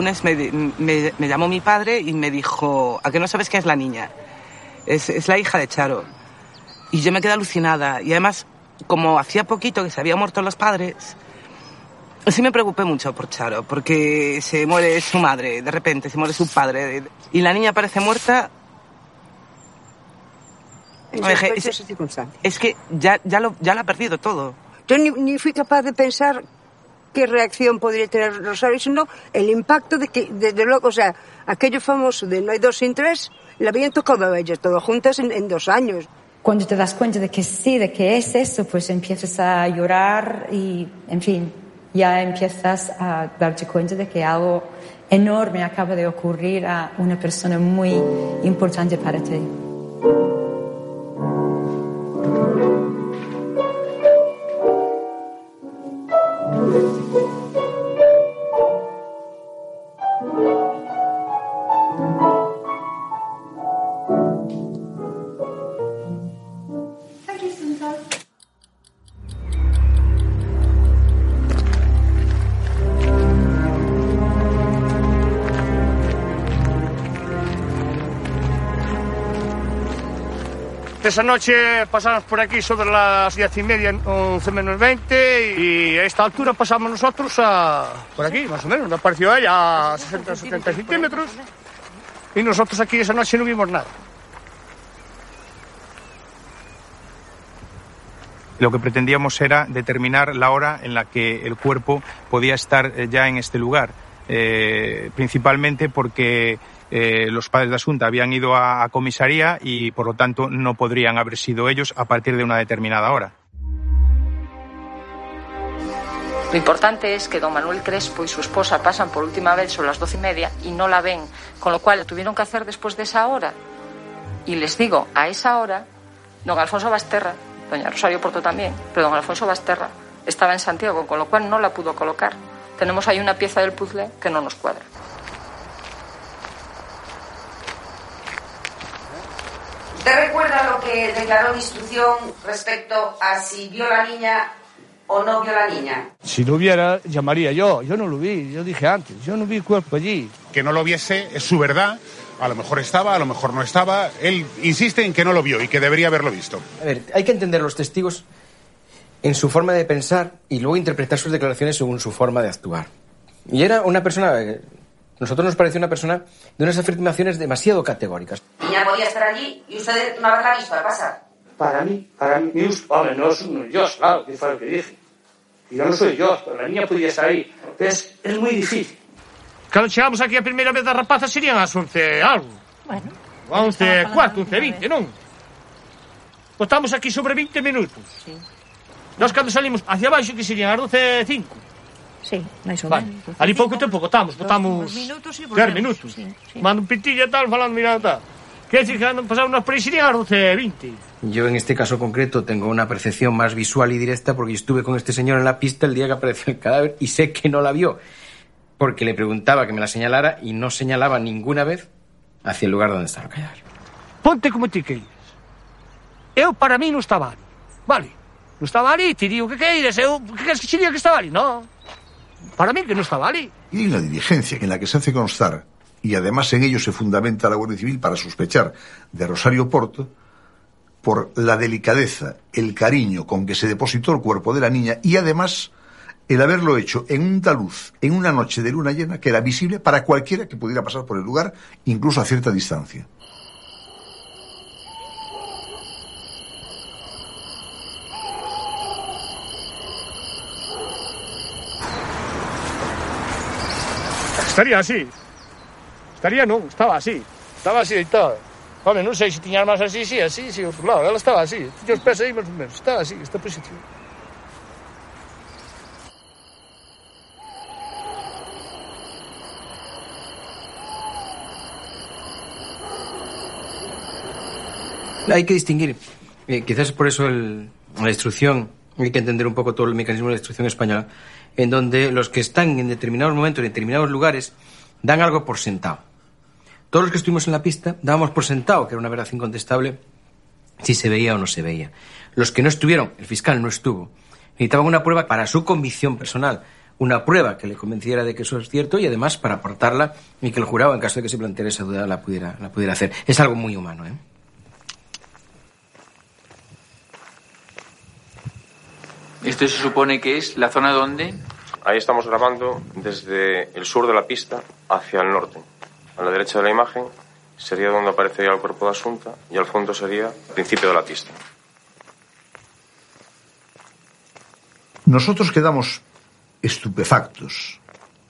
Lunes me, me- me llamó mi padre y me dijo, ¿a que no sabes quién es la niña? Es, es la hija de Charo. Y yo me quedé alucinada. Y además, como hacía poquito que se habían muerto los padres, sí me preocupé mucho por Charo, porque se muere su madre, de repente se muere su padre. Y la niña aparece muerta. Es-. Es que ya, ya, lo, ya lo ha perdido todo. Yo ni, ni fui capaz de pensar qué reacción podría tener Rosario, sino el impacto de que, desde luego, o sea, aquello famoso de no hay dos sin tres, la habían tocado ellas todas juntas en, en dos años. Cuando te das cuenta de que sí, de que es eso, pues empiezas a llorar y, en fin, ya empiezas a darte cuenta de que algo enorme acaba de ocurrir a una persona muy importante para ti. Esa noche pasamos por aquí sobre las diez y media, 11 menos 20, y a esta altura pasamos nosotros a, por aquí, más o menos. Nos pareció ella a 60 70 centímetros, y nosotros aquí esa noche no vimos nada. Lo que pretendíamos era determinar la hora en la que el cuerpo podía estar eh, ya en este lugar, eh, principalmente porque eh, los padres de Asunta habían ido a, a comisaría y por lo tanto no podrían haber sido ellos a partir de una determinada hora. Lo importante es que don Manuel Crespo y su esposa pasan por última vez sobre las doce y media y no la ven, con lo cual lo tuvieron que hacer después de esa hora. Y les digo, a esa hora, don Alfonso Basterra, doña Rosario Porto también, pero don Alfonso Basterra estaba en Santiago, con lo cual no la pudo colocar. Tenemos ahí una pieza del puzzle que no nos cuadra. ¿Usted recuerda lo que declaró de instrucción respecto a si vio la niña o no vio la niña? Si lo hubiera, llamaría yo. Yo no lo vi, yo dije antes, yo no vi el cuerpo allí. Que no lo viese es su verdad. A lo mejor estaba, a lo mejor no estaba. Él insiste en que no lo vio y que debería haberlo visto. A ver, hay que entender a los testigos en su forma de pensar y luego interpretar sus declaraciones según su forma de actuar. Y era una persona, nosotros nos pareció una persona de unas afirmaciones demasiado categóricas. Niña podía estar allí y usted no haberla visto al pasar. Para mí, para mí, Dios, hombre, no es un yo, claro, que fue lo que dije. Yo no soy yo, pero la niña podía estar ahí. Es, es muy difícil. Cando chegamos aquí a primeira vez da rapazas serían as 11 algo. Bueno. 11, cuarto, 11, 20, non? estamos aquí sobre 20 minutos. Sí. Nós cando salimos hacia baixo que serían as 12, 5. Sí, máis ou vale. menos. Ali pouco tempo votamos, votamos... minutos e volvemos. Minutos. Sí, sí. Mando e tal, falando mirada tal. Que si andan pasando unas presidencias 12, 20. Yo en este caso concreto tengo una percepción más visual y directa porque estuve con este señor en la pista el día que apareció el cadáver y sé que no la vio porque le preguntaba que me la señalara y no señalaba ninguna vez hacia el lugar donde estaba el cadáver. Ponte como ti queiras. Eu para mí non estaba ali. Vale. Non estaba ali, ti digo que queiras, eu que queres que che diga que estaba ali? No. Para mí que non estaba ali. Y hay una diligencia en la que se hace constar, y además en ello se fundamenta la Guardia Civil para sospechar de Rosario Porto, por la delicadeza, el cariño con que se depositó el cuerpo de la niña y además el haberlo hecho en un taluz, en una noche de luna llena que era visible para cualquiera que pudiera pasar por el lugar, incluso a cierta distancia. Estaría así. Estaría non, estaba así. Estaba así deitada. Home, non sei se tiña máis así, sí, así, sí, outro lado. Ela estaba así. Tiña os pés aí máis ou menos. Estaba así, esta posición. Hay que distinguir, eh, quizás por eso el- la instrucción, hay que entender un poco todo el mecanismo de la instrucción española, en donde los que están en determinados momentos, en determinados lugares, dan algo por sentado. Todos los que estuvimos en la pista dábamos por sentado que era una verdad incontestable si se veía o no se veía. Los que no estuvieron, el fiscal no estuvo, necesitaban una prueba para su convicción personal, una prueba que le convenciera de que eso es cierto y además para aportarla y que el jurado, en caso de que se planteara esa duda, la pudiera, la pudiera hacer. Es algo muy humano, ¿eh? ¿Esto se supone que es la zona donde? Ahí estamos grabando desde el sur de la pista hacia el norte. A la derecha de la imagen sería donde aparecería el cuerpo de Asunta y al fondo sería el principio de la pista. Nosotros quedamos estupefactos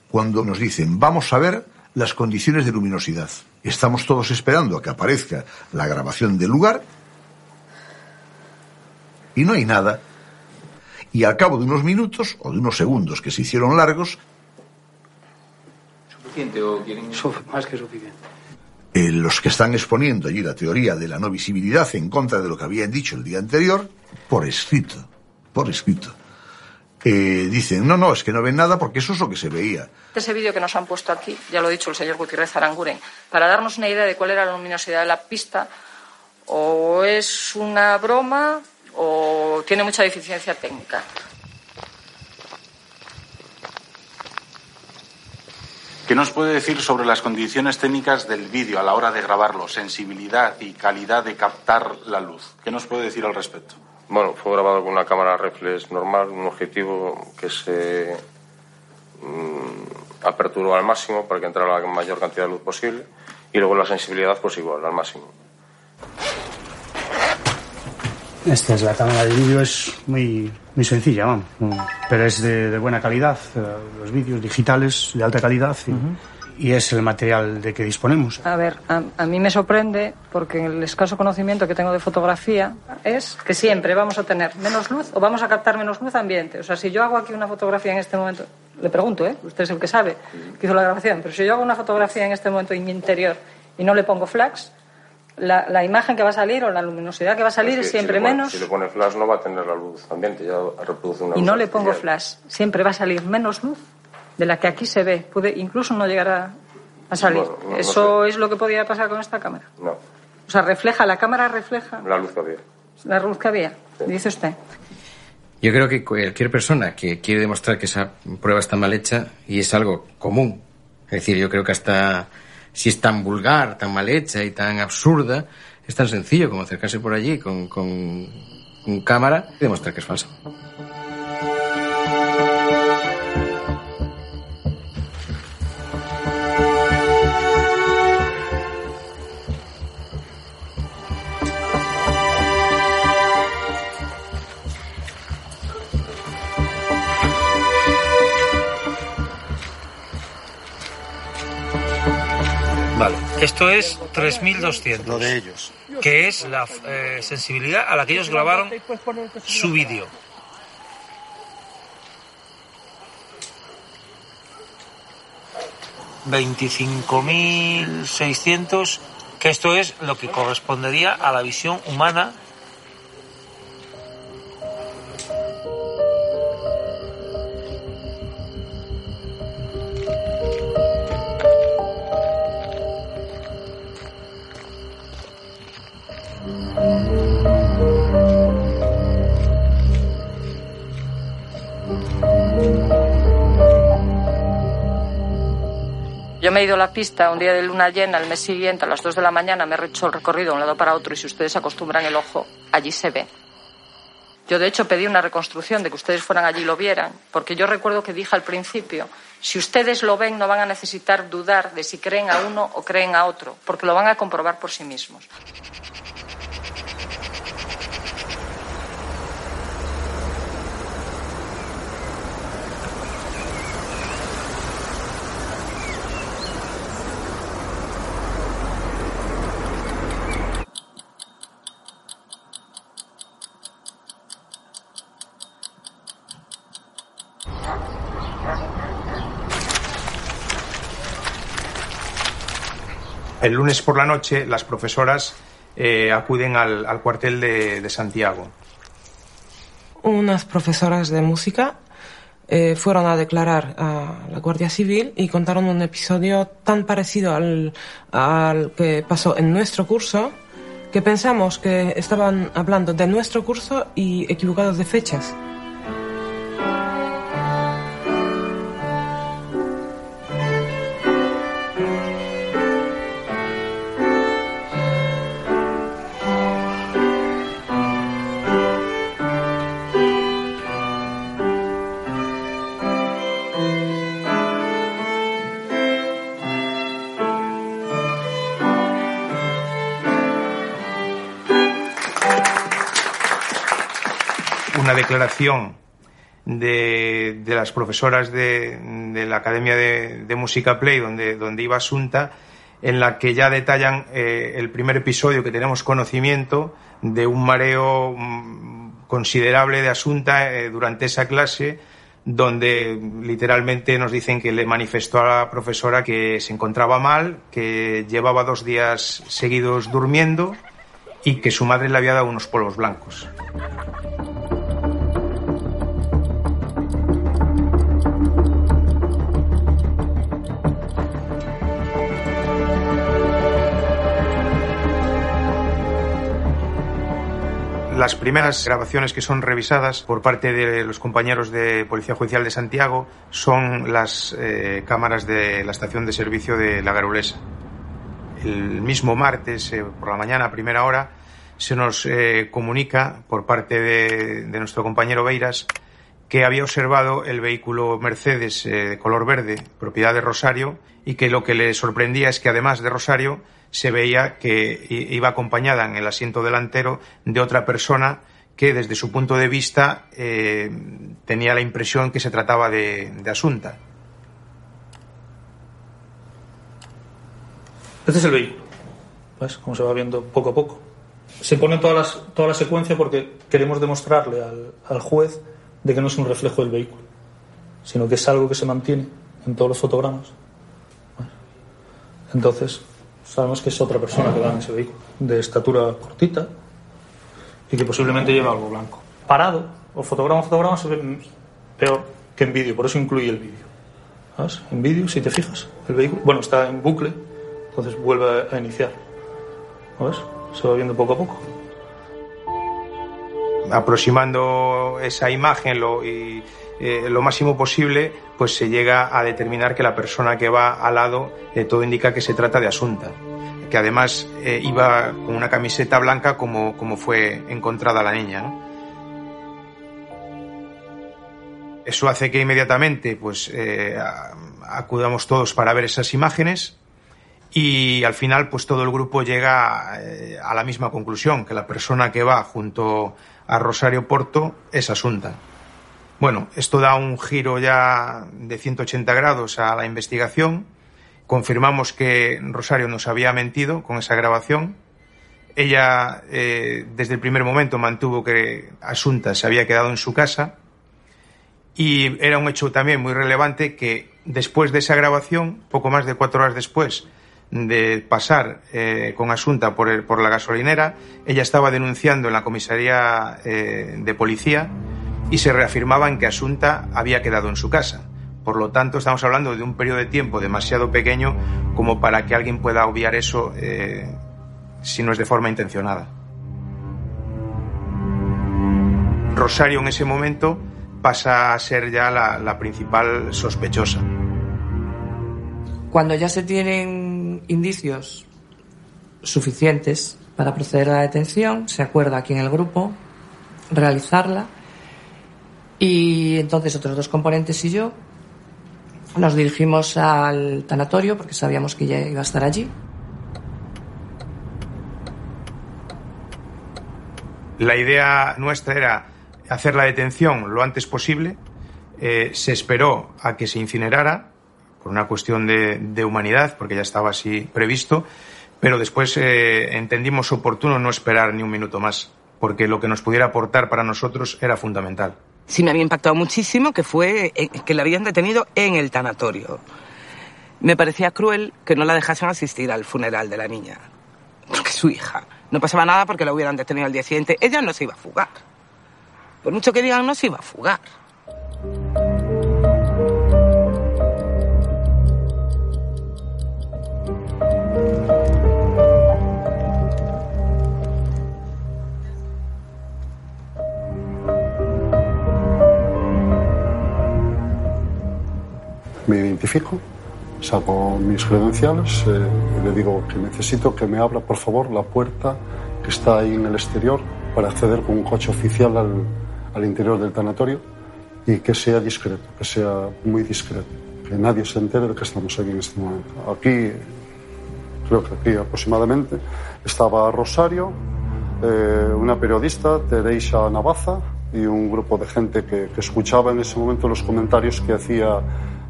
cuando nos dicen vamos a ver las condiciones de luminosidad. Estamos todos esperando a que aparezca la grabación del lugar y no hay nada. Y al cabo de unos minutos o de unos segundos que se hicieron largos, ¿Suficiente o quieren...? más que suficiente. eh, los que están exponiendo allí la teoría de la no visibilidad en contra de lo que habían dicho el día anterior, por escrito, por escrito, eh, dicen, no, no, es que no ven nada porque eso es lo que se veía. Ese vídeo que nos han puesto aquí, ya lo ha dicho el señor Gutiérrez Aranguren, para darnos una idea de cuál era la luminosidad de la pista, o es una broma o tiene mucha deficiencia técnica. ¿Qué nos puede decir sobre las condiciones técnicas del vídeo a la hora de grabarlo? Sensibilidad y calidad de captar la luz. ¿Qué nos puede decir al respecto? Bueno, fue grabado con una cámara reflex normal, un objetivo que se mm, aperturó al máximo para que entrara la mayor cantidad de luz posible y luego la sensibilidad pues igual, al máximo. Esta es la cámara de vídeo, es muy, muy sencilla, vamos. Pero es de, de buena calidad, eh, los vídeos digitales de alta calidad y, y es el material de que disponemos. A ver, a, a mí me sorprende porque el escaso conocimiento que tengo de fotografía es que siempre vamos a tener menos luz o vamos a captar menos luz ambiente. O sea, si yo hago aquí una fotografía en este momento, le pregunto, ¿eh? Usted es el que sabe que hizo la grabación, pero si yo hago una fotografía en este momento en mi interior y no le pongo flash, la, la imagen que va a salir o la luminosidad que va a salir Es que siempre si le pone- menos Si le pone flash no va a tener la luz ambiente, ya reproduce una y luz no le pongo flash. Siempre va a salir menos luz de la que aquí se ve. Puede incluso no llegar a, a salir. Bueno, no- no Eso es lo que podía pasar con esta cámara. No, O sea, refleja, la cámara refleja la luz que había. la luz que había, dice usted. Yo creo que cualquier persona que quiere demostrar que esa prueba está mal hecha, y es algo común, es decir, yo creo que hasta si es tan vulgar, tan mal hecha y tan absurda, es tan sencillo como acercarse por allí con, con, con cámara y demostrar que es falsa. Vale. Esto es 3200. Lo de ellos. Que es la eh, sensibilidad a la que ellos grabaron su vídeo. ...25.600... que esto es lo que correspondería a la visión humana Me he ido a la pista un día de luna llena, el mes siguiente, a las 2 de la mañana, me he hecho el recorrido de un lado para otro y si ustedes acostumbran el ojo, allí se ve. Yo, de hecho, pedí una reconstrucción de que ustedes fueran allí y lo vieran, porque yo recuerdo que dije al principio, si ustedes lo ven, no van a necesitar dudar de si creen a uno o creen a otro, porque lo van a comprobar por sí mismos. El lunes por la noche las profesoras eh, acuden al, al cuartel de, Santiago. Unas profesoras de música eh, fueron a declarar a la Guardia Civil y contaron un episodio tan parecido al, al que pasó en nuestro curso que pensamos que estaban hablando de nuestro curso y equivocados de fechas. Declaración de, de las profesoras de, la Academia de, de, Música Play, donde, donde iba Asunta, en la que ya detallan eh, el primer episodio que tenemos conocimiento de un mareo mm, considerable de Asunta eh, durante esa clase, donde literalmente nos dicen que le manifestó a la profesora que se encontraba mal, que llevaba dos días seguidos durmiendo y que su madre le había dado unos polvos blancos. Las primeras grabaciones que son revisadas por parte de los compañeros de Policía Judicial de Santiago son las eh, cámaras de la estación de servicio de La Garulesa. El mismo martes, eh, por la mañana, a primera hora, se nos eh, comunica por parte de, nuestro compañero Beiras que había observado el vehículo Mercedes de color verde, propiedad de Rosario, y que lo que le sorprendía es que además de Rosario se veía que iba acompañada en el asiento delantero de otra persona que desde su punto de vista eh, tenía la impresión que se trataba de, de Asunta. Este es el vehículo, ¿ves? Como se va viendo poco a poco. Se pone toda, las, toda la secuencia porque queremos demostrarle al, al juez de que no es un reflejo del vehículo, sino que es algo que se mantiene en todos los fotogramas. Entonces, sabemos que es otra persona que va en ese vehículo, de estatura cortita y que posiblemente lleva algo blanco. Parado, o fotograma fotograma, se ve peor que en vídeo, por eso incluye el vídeo. ¿Sabes? En vídeo, si te fijas, el vehículo, bueno, está en bucle, entonces vuelve a iniciar. ¿Ves? Se va viendo poco a poco. Aproximando esa imagen lo, y eh, lo máximo posible, pues se llega a determinar que la persona que va al lado, todo indica que se trata de Asunta, que además eh, iba con una camiseta blanca como, como fue encontrada la niña. Eso hace que inmediatamente pues, eh, acudamos todos para ver esas imágenes y al final pues todo el grupo llega a la misma conclusión, que la persona que va junto a Rosario Porto es Asunta. Bueno, esto da un giro ya de 180 grados a la investigación. Confirmamos que Rosario nos había mentido con esa grabación. Ella, eh, desde el primer momento, mantuvo que Asunta se había quedado en su casa. Y era un hecho también muy relevante que después de esa grabación, poco más de cuatro horas después de pasar eh, con Asunta por, el, por la gasolinera, ella estaba denunciando en la comisaría eh, de policía y se reafirmaban que Asunta había quedado en su casa. Por lo tanto, estamos hablando de un periodo de tiempo demasiado pequeño como para que alguien pueda obviar eso eh, si no es de forma intencionada. Rosario en ese momento pasa a ser ya la principal sospechosa. Cuando ya se tienen indicios suficientes para proceder a la detención, se acuerda aquí en el grupo realizarla y entonces otros dos componentes y yo nos dirigimos al tanatorio porque sabíamos que ya iba a estar allí. La idea nuestra era hacer la detención lo antes posible. Eh, se esperó a que se incinerara por una cuestión de, humanidad, porque ya estaba así previsto, pero después eh, entendimos oportuno no esperar ni un minuto más, porque lo que nos pudiera aportar para nosotros era fundamental. Sí me había impactado muchísimo que fue eh, que la habían detenido en el tanatorio. Me parecía cruel que no la dejasen asistir al funeral de la niña, porque su hija. No pasaba nada porque la hubieran detenido al día siguiente. Ella no se iba a fugar. Por mucho que digan, no se iba a fugar. Me identifico, saco mis credenciales eh, y le digo que necesito que me abra por favor la puerta que está ahí en el exterior para acceder con un coche oficial al, al interior del tanatorio y que sea discreto, que sea muy discreto, que nadie se entere de que estamos aquí en este momento. Aquí, creo que aquí aproximadamente, estaba Rosario, eh, una periodista, Teresa Navaza, y un grupo de gente que, que escuchaba en ese momento los comentarios que hacía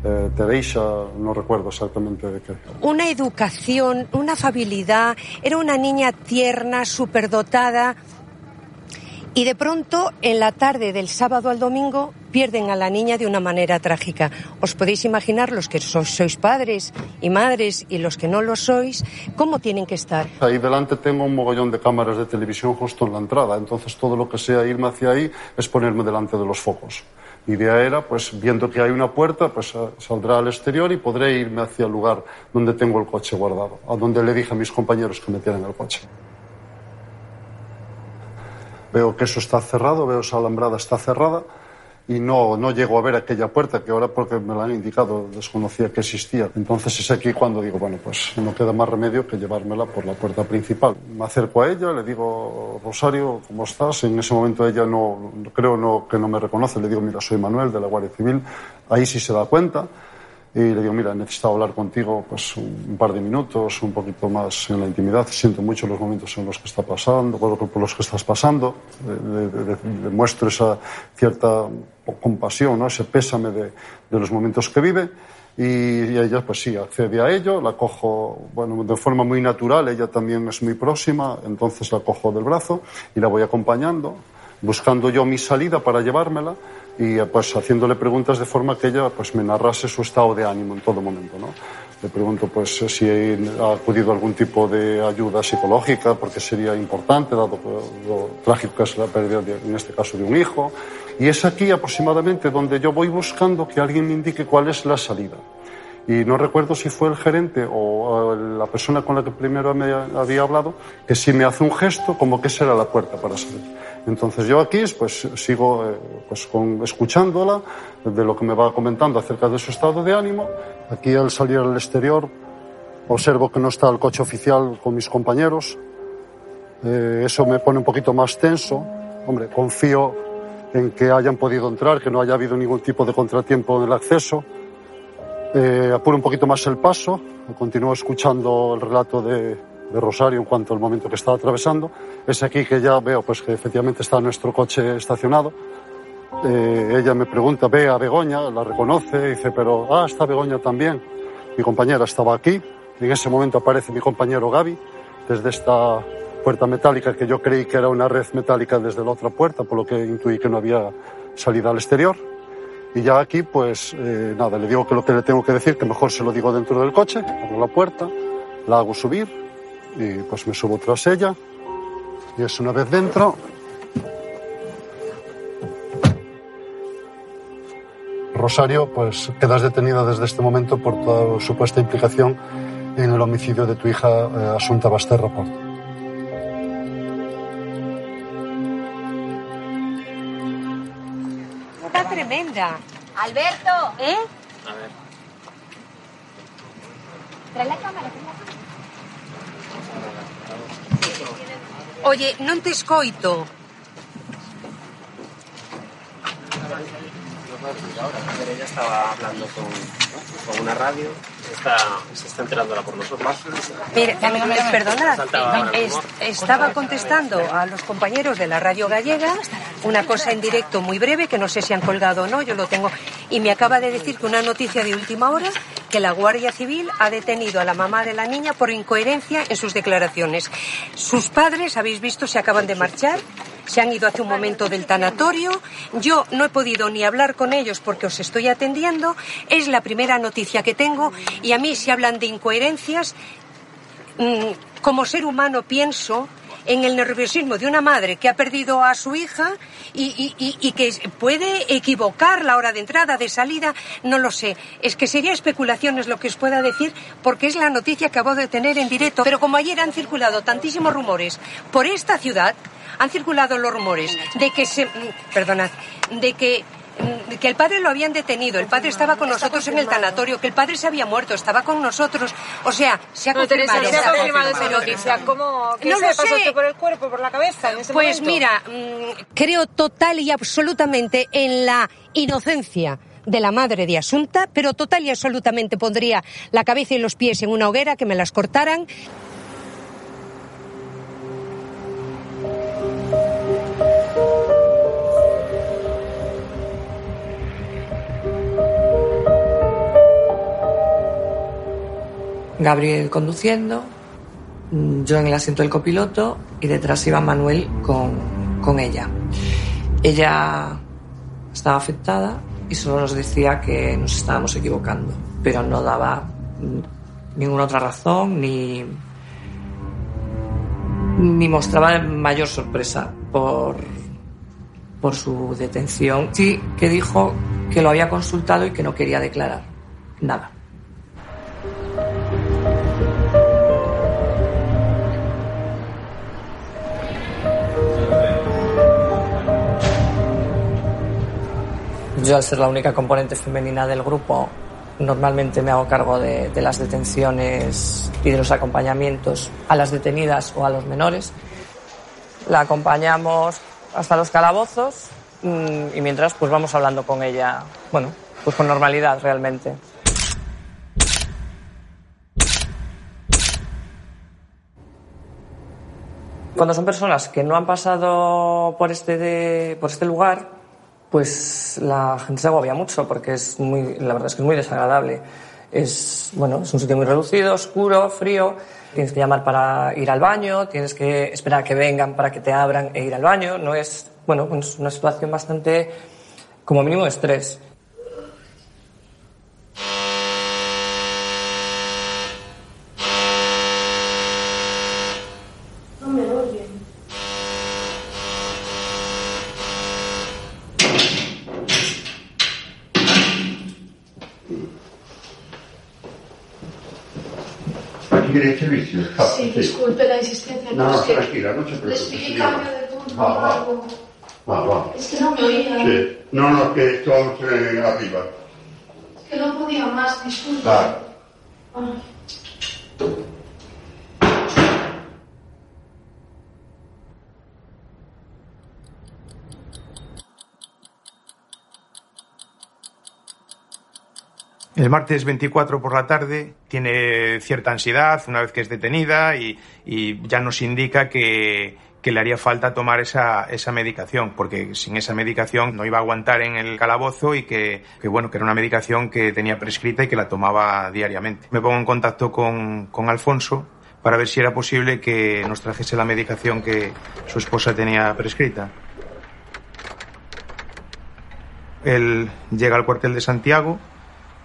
eh, Teresa, no recuerdo exactamente de qué. Una educación, una afabilidad, era una niña tierna, superdotada. Y de pronto, en la tarde del sábado al domingo, pierden a la niña de una manera trágica. Os podéis imaginar los que sois, sois padres y madres y los que no lo sois, cómo tienen que estar. Ahí delante tengo un mogollón de cámaras de televisión justo en la entrada, entonces todo lo que sea irme hacia ahí es ponerme delante de los focos. Mi idea era, pues viendo que hay una puerta, pues saldrá al exterior y podré irme hacia el lugar donde tengo el coche guardado, a donde le dije a mis compañeros que metieran el coche. Veo que eso está cerrado, veo esa alambrada está cerrada y no, no llego a ver aquella puerta que ahora porque me la han indicado desconocía que existía. Entonces es aquí cuando digo, bueno, pues no queda más remedio que llevármela por la puerta principal. Me acerco a ella, le digo, Rosario, ¿cómo estás? En ese momento ella no, creo no, que no me reconoce, le digo, mira, soy Manuel de la Guardia Civil. Ahí sí se da cuenta. Y le digo, mira, necesito hablar contigo pues un par de minutos, un poquito más en la intimidad. Siento mucho los momentos en los que está pasando, por los que estás pasando. Le, le, esa cierta compasión, ¿no? ese pésame de, de los momentos que vive. Y, y, ella, pues sí, accede a ello, la cojo, bueno, de forma muy natural, ella también es muy próxima, entonces la cojo del brazo y la voy acompañando, buscando yo mi salida para llevármela y pues haciéndole preguntas de forma que ella pues me narrase su estado de ánimo en todo momento, ¿no? Le pregunto pues si ha acudido a algún tipo de ayuda psicológica porque sería importante dado lo trágico que es la pérdida en este caso de un hijo y es aquí aproximadamente donde yo voy buscando que alguien me indique cuál es la salida. Y no recuerdo si fue el gerente o la persona con la que primero me había hablado, que si me hace un gesto como que será la puerta para salir. Entonces yo aquí pues sigo eh, pues, con, escuchándola de lo que me va comentando acerca de su estado de ánimo. Aquí al salir al exterior observo que no está el coche oficial con mis compañeros. Eh, eso me pone un poquito más tenso. Hombre, confío en que hayan podido entrar, que no haya habido ningún tipo de contratiempo en el acceso. Eh, apuro un poquito más el paso, continúo escuchando el relato de, Rosario en cuanto al momento que estaba atravesando. Es aquí que ya veo pues que efectivamente está nuestro coche estacionado. Eh, ella me pregunta, ve a Begoña, la reconoce, dice, pero, ah, está Begoña también. Mi compañera estaba aquí. En ese momento aparece mi compañero Gaby desde esta puerta metálica que yo creí que era una red metálica desde la otra puerta, por lo que intuí que no había salida al exterior. Y ya aquí, pues eh, nada, le digo que lo que le tengo que decir, que mejor se lo digo dentro del coche, abro la puerta, la hago subir y pues me subo tras ella. Y es una vez dentro. Rosario, pues quedas detenida desde este momento por toda supuesta implicación en el homicidio de tu hija eh, Asunta Basterra Porto. tremenda. Alberto. ¿Eh? A ver. Trae la cámara, trae la cámara. Oye, non te escoito. Ella estaba hablando con, con una radio, está, se está enterando ahora por nosotros. Mira, perdona, Saltaba ahora es- mismo. estaba contestando a los compañeros de la radio gallega una cosa en directo muy breve que no sé si han colgado o no, yo lo tengo, y me acaba de decir que una noticia de última hora que la Guardia Civil ha detenido a la mamá de la niña por incoherencia en sus declaraciones. Sus padres, habéis visto, se acaban de marchar, se han ido hace un momento del tanatorio. Yo no he podido ni hablar con ellos porque os estoy atendiendo. Es la primera noticia que tengo y a mí si hablan de incoherencias, mm, como ser humano pienso en el nerviosismo de una madre que ha perdido a su hija y, y- y- y que puede equivocar la hora de entrada, de salida, no lo sé. Es que sería especulación es lo que os pueda decir porque es la noticia que acabo de tener en directo. Pero como ayer han circulado tantísimos rumores por esta ciudad, han circulado los rumores de que se... Perdonad, de que que el padre lo habían detenido, el padre estaba con nosotros en el tanatorio, que el padre se había muerto, estaba con nosotros. O sea, se ha No, Teresa, confirmado. se ha confirmado esa noticia. ¿Cómo, ¿Qué No se lo le pasó sé. por el cuerpo, por la cabeza en ese Pues momento? mira, mm, creo total y absolutamente en la inocencia de la madre de Asunta, pero total y absolutamente pondría la cabeza y los pies en una hoguera, que me las cortaran. Gabriel conduciendo, yo en el asiento del copiloto y detrás iba Manuel con, con ella. Ella estaba afectada y solo nos decía que nos estábamos equivocando, pero no daba ninguna otra razón ni, ni mostraba mayor sorpresa por, por su detención. Sí que dijo que lo había consultado y que no quería declarar nada. Yo al ser la única componente femenina del grupo, normalmente me hago cargo de, las detenciones y de los acompañamientos a las detenidas o a los menores. La acompañamos hasta los calabozos mm, y mientras pues vamos hablando con ella, bueno, pues con normalidad realmente. Cuando son personas que no han pasado por este, por este lugar, pues la gente se agobia mucho porque es muy, la verdad es que es muy desagradable. Es, bueno, es un sitio muy reducido, oscuro, frío. Tienes que llamar para ir al baño, tienes que esperar que vengan para que te abran e ir al baño. No es, bueno, es una situación bastante, como mínimo, de estrés. Quiere servicio? Sí, disculpe la insistencia. No, no, tranquila, no se preocupe, Les señora. cambio de turno o algo. Va, va. Es que no me oían. Sí. No, no, que estamos eh, arriba. Es que no podía más, disculpe. Vale. Ay. El martes 24 por la tarde tiene cierta ansiedad una vez que es detenida y, ya nos indica que, le haría falta tomar esa, medicación, porque sin esa medicación no iba a aguantar en el calabozo y que, bueno, que era una medicación que tenía prescrita y que la tomaba diariamente. Me pongo en contacto con, con Alfonso para ver si era posible que nos trajese la medicación que su esposa tenía prescrita. Él llega al cuartel de Santiago,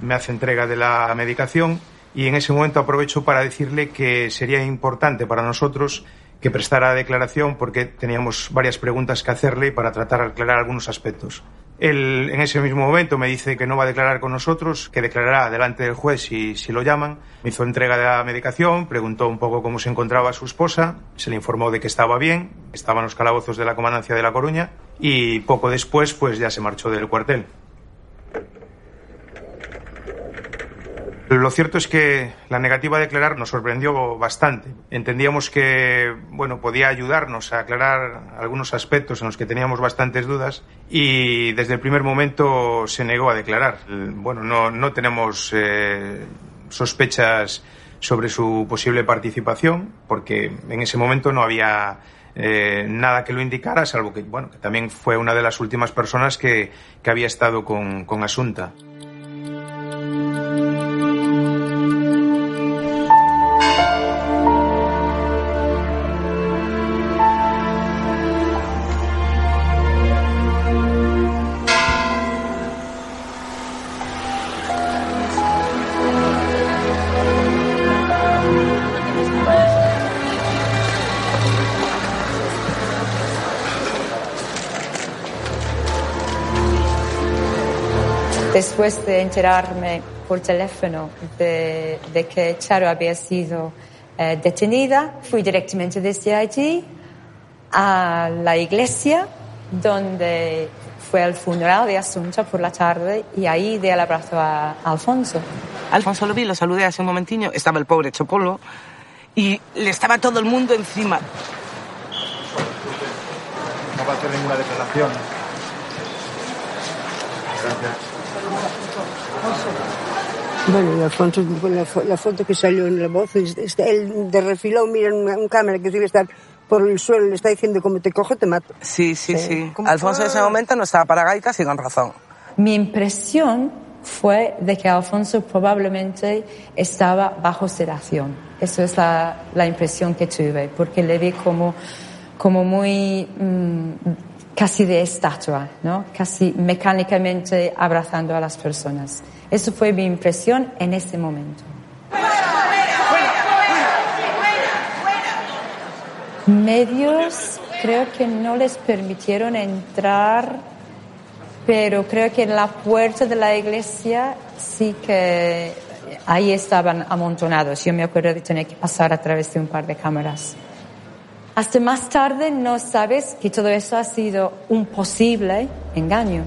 me hace entrega de la medicación y en ese momento aprovecho para decirle que sería importante para nosotros que prestara declaración porque teníamos varias preguntas que hacerle para tratar de aclarar algunos aspectos. Él en ese mismo momento me dice que no va a declarar con nosotros, que declarará delante del juez si, si lo llaman. Me hizo entrega de la medicación, preguntó un poco cómo se encontraba su esposa, se le informó de que estaba bien, estaba en los calabozos de la comandancia de La Coruña y poco después pues ya se marchó del cuartel. Lo cierto es que la negativa a declarar nos sorprendió bastante. Entendíamos que, bueno, podía ayudarnos a aclarar algunos aspectos en los que teníamos bastantes dudas y desde el primer momento se negó a declarar. Bueno, no, no tenemos eh, sospechas sobre su posible participación porque en ese momento no había eh, nada que lo indicara, salvo que, bueno, también fue una de las últimas personas que, que había estado con, con Asunta. Después de enterarme por teléfono de, de que Charo había sido eh, detenida, fui directamente desde allí a la iglesia donde fue el funeral de Asunta por la tarde y ahí di el abrazo a, a Alfonso. Alfonso lo vi, lo saludé hace un momentiño, estaba el pobre Chopolo y le estaba todo el mundo encima. No va a hacer ninguna declaración. Bueno, y Alfonso, la, la foto que salió en la voz, es- es- él de refilón mira una- un cámara que debe estar por el suelo, le está diciendo como te cojo, te mato. Sí, sí, sí. Alfonso en ese momento no estaba para gaitas y con razón. Mi impresión fue de que Alfonso probablemente estaba bajo sedación. Eso es la, la impresión que tuve, porque le vi como, como muy mm, casi de estatua, ¿no? casi mecánicamente abrazando a las personas. Eso fue mi impresión en ese momento. Medios creo que no les permitieron entrar, pero creo que en la puerta de la iglesia sí que ahí estaban amontonados. Yo me acuerdo de tener que pasar a través de un par de cámaras. Hasta más tarde no sabes que todo eso ha sido un posible engaño.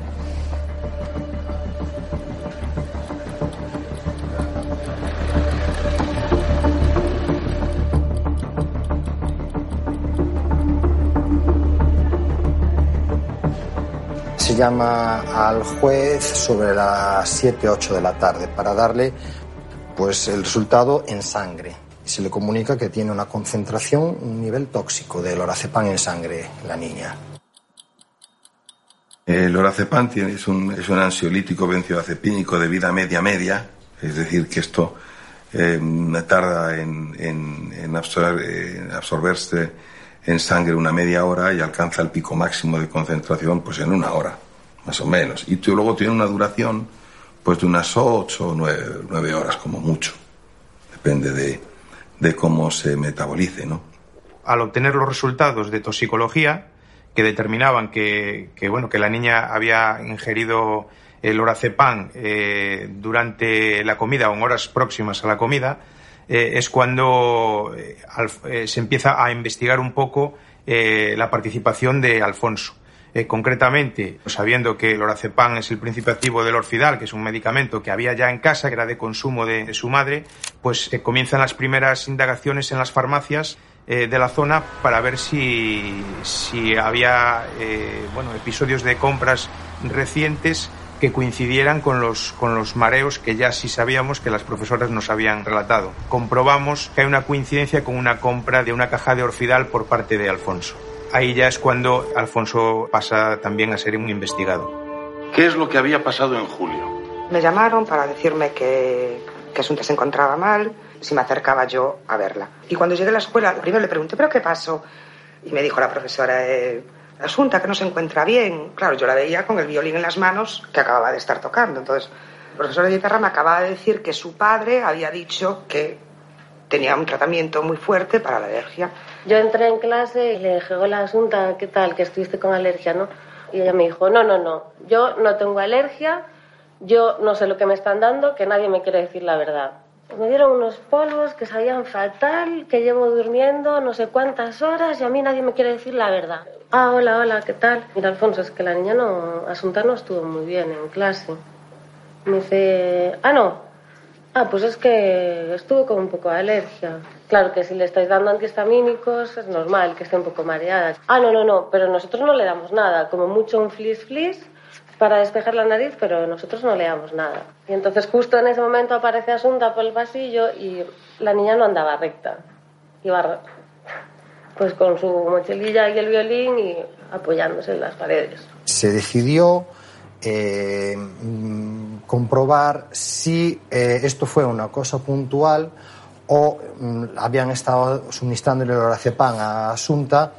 Llama al juez sobre las 7, 8 de la tarde para darle pues el resultado en sangre. Se le comunica que tiene una concentración, un nivel tóxico de lorazepam en sangre la niña. El lorazepam es, un, es un ansiolítico benzodiazepínico de vida media-media, es decir, que esto eh, tarda en, en, en, absorber, en absorberse en sangre una media hora y alcanza el pico máximo de concentración pues en una hora, más o menos. Y luego tiene una duración pues de unas ocho o nueve, nueve horas como mucho. Depende de, de cómo se metabolice, ¿no? Al obtener los resultados de toxicología que determinaban que, que bueno, que la niña había ingerido el lorazepam eh, durante la comida o en horas próximas a la comida, eh, es cuando eh, eh, se empieza a investigar un poco la participación de Alfonso. Eh, concretamente, sabiendo que el lorazepam es el principio activo del orfidal, que es un medicamento que había ya en casa, que era de consumo de, su madre, pues eh, comienzan las primeras indagaciones en las farmacias eh, de la zona para ver si, si había bueno, episodios de compras recientes que coincidieran con los, con los mareos que ya sí sabíamos que las profesoras nos habían relatado. Comprobamos que hay una coincidencia con una compra de una caja de orfidal por parte de Alfonso. Ahí ya es cuando Alfonso pasa también a ser un investigado. ¿Qué es lo que había pasado en julio? Me llamaron para decirme que, que Asunta se encontraba mal, si me acercaba yo a verla. Y cuando llegué a la escuela, primero le pregunté, ¿pero qué pasó? Y me dijo la profesora, eh, Asunta, que no se encuentra bien. Claro, yo la veía con el violín en las manos que acababa de estar tocando. Entonces, el profesor de guitarra me acababa de decir que su padre había dicho que tenía un tratamiento muy fuerte para la alergia. Yo entré en clase y le dije, hola Asunta, ¿qué tal? Que estuviste con alergia, ¿no? Y ella me dijo, no, no, no, yo no tengo alergia, yo no sé lo que me están dando, que nadie me quiere decir la verdad. Me dieron unos polvos que sabían fatal, que llevo durmiendo no sé cuántas horas y a mí nadie me quiere decir la verdad. Ah, hola, hola, ¿qué tal? Mira, Alfonso, es que la niña no, Asunta no estuvo muy bien en clase. Me dice, ah, no. Ah, pues es que estuvo con un poco de alergia. Claro que si le estáis dando antihistamínicos es normal que esté un poco mareada. Ah, no, no, no, pero nosotros no le damos nada, como mucho un flis flis para despejar la nariz, pero nosotros no le damos nada. Y entonces justo en ese momento aparece Asunta por el pasillo y la niña no andaba recta. Iba pues con su mochililla y el violín y apoyándose en las paredes. Se decidió eh, mm, comprobar si eh, esto fue una cosa puntual o mm, habían estado suministrándole el lorazepam a Asunta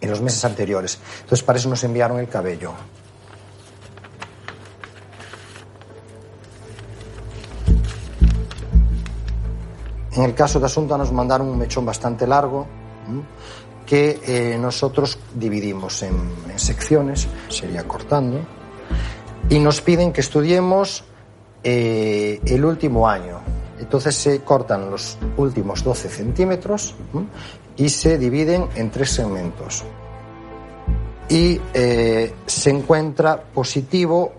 en los meses anteriores. Entonces, para eso nos enviaron el cabello. En el caso de Asunta nos mandaron un mechón bastante largo que eh, nosotros dividimos en, en secciones, sería cortando, y nos piden que estudiemos eh, el último año. Entonces se cortan los últimos 12 centímetros y se dividen en tres segmentos. Y eh, se encuentra positivo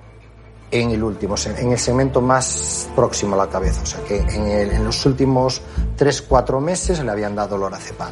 en el último, en el segmento más próximo a la cabeza. O sea que en, en los últimos 3-4 meses le habían dado lorazepam.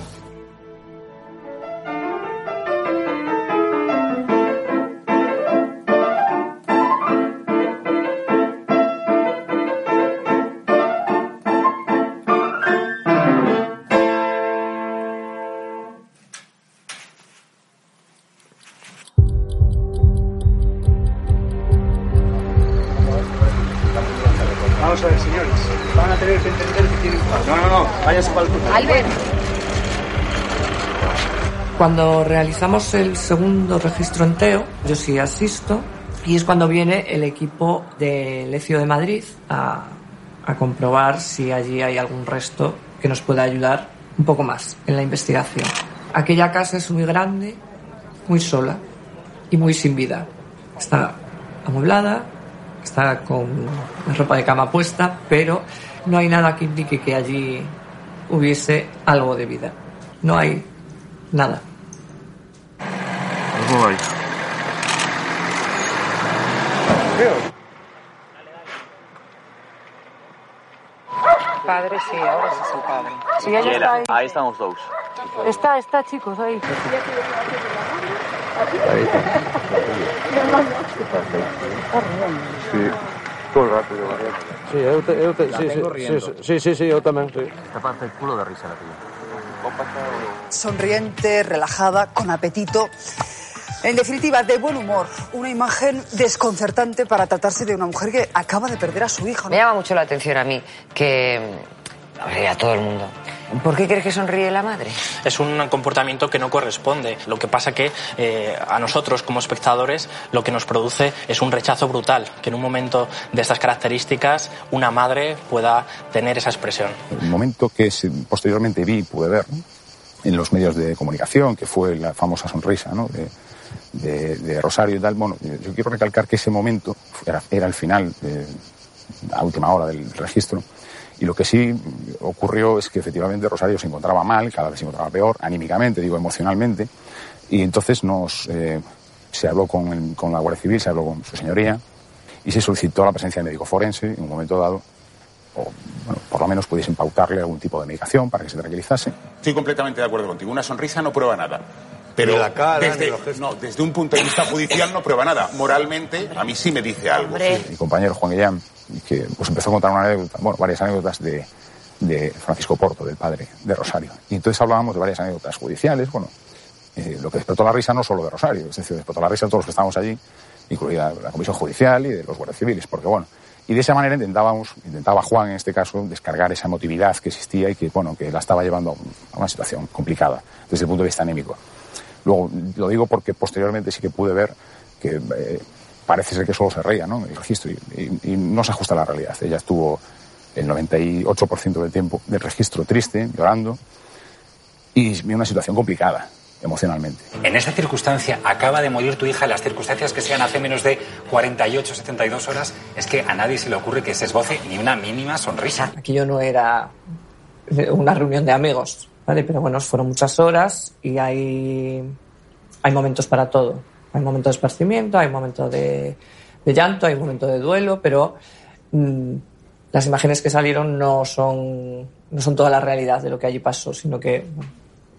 Váyase para el. Albert. Cuando realizamos el segundo registro en Teo, yo sí asisto y es cuando viene el equipo de Lecio de Madrid a, a comprobar si allí hay algún resto que nos pueda ayudar un poco más en la investigación. Aquella casa es muy grande, muy sola y muy sin vida. Está amueblada, está con la ropa de cama puesta, pero no hay nada que indique que allí hubiese algo de vida. No hay nada. Algo hay. Padre, sí, ahora sí es el padre. Sí, ella está ahí. Ahí estamos dos. Está, está, chicos, ahí. Sí, todo el rato yo Sí, eu, te, eu te, La sí, tengo sí, riendo. sí, sí, sí, eu tamén, sí. Esta parte el culo de risa la tuya. sonriente, relajada, con apetito. En definitiva, de buen humor. Una imagen desconcertante para tratarse de una mujer que acaba de perder a su hija. Me llama mucho la atención a mí que... A ver, a todo el mundo. ¿Por qué crees que sonríe la madre? Es un comportamiento que no corresponde. Lo que pasa que eh, a nosotros como espectadores lo que nos produce es un rechazo brutal, que en un momento de estas características una madre pueda tener esa expresión. El momento que posteriormente vi y pude ver ¿no? en los medios de comunicación, que fue la famosa sonrisa ¿no? de, de- de Rosario y tal, bueno, yo, quiero recalcar que ese momento era, era el final, de, la última hora del registro, y lo que sí ocurrió es que efectivamente Rosario se encontraba mal, cada vez se encontraba peor, anímicamente, digo emocionalmente, y entonces nos, eh, se habló con, el- con la Guardia Civil, se habló con su señoría, y se solicitó la presencia de médico forense en un momento dado, o bueno, por lo menos pudiesen pautarle algún tipo de medicación para que se tranquilizase. Estoy completamente de acuerdo contigo. Una sonrisa no prueba nada. Pero la cara, desde, no, desde un punto de vista judicial no prueba nada. Moralmente, a mí sí me dice algo. Mi compañero Juan Guillán, que pues empezó a contar una anécdota, bueno, varias anécdotas de, de Francisco Porto, del padre de Rosario. Y entonces hablábamos de varias anécdotas judiciales, bueno, eh, lo que despertó la risa no solo de Rosario, es decir, despertó la risa de todos los que estábamos allí, incluida la Comisión Judicial y de los guardias civiles, porque bueno, y de esa manera intentábamos, intentaba Juan en este caso, descargar esa emotividad que existía y que, bueno, que la estaba llevando a un- a una situación complicada desde el punto de vista anémico. Luego, lo digo porque posteriormente sí que pude ver que eh, parece ser que solo se reía, ¿no? El registro y, y- y no se ajusta a la realidad. Ella estuvo el 98% del tiempo del registro triste, llorando y una situación complicada emocionalmente. En esta circunstancia acaba de morir tu hija, las circunstancias que sean hace menos de 48, 72 horas, es que a nadie se le ocurre que se esboce ni una mínima sonrisa. Aquello no era una reunión de amigos, ¿vale? Pero bueno, fueron muchas horas y hay, hay momentos para todo. Hay momentos de esparcimiento, hay momentos de, de llanto, hay momentos de duelo, pero mm, las imágenes que salieron no son, no son toda la realidad de lo que allí pasó, sino que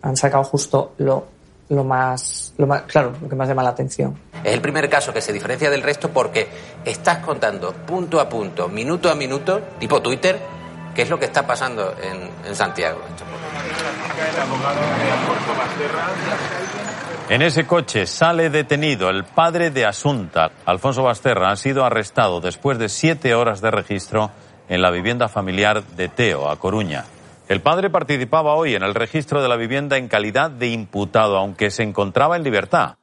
han sacado justo lo, lo más, lo más, claro, lo que más llama la atención. Es el primer caso que se diferencia del resto porque estás contando punto a punto, minuto a minuto, tipo Twitter, qué es lo que está pasando en, en Santiago. En ese coche sale detenido el padre de Asunta. Alfonso Basterra ha sido arrestado después de siete horas de registro en la vivienda familiar de Teo, a Coruña. El padre participaba hoy en el registro de la vivienda en calidad de imputado, aunque se encontraba en libertad.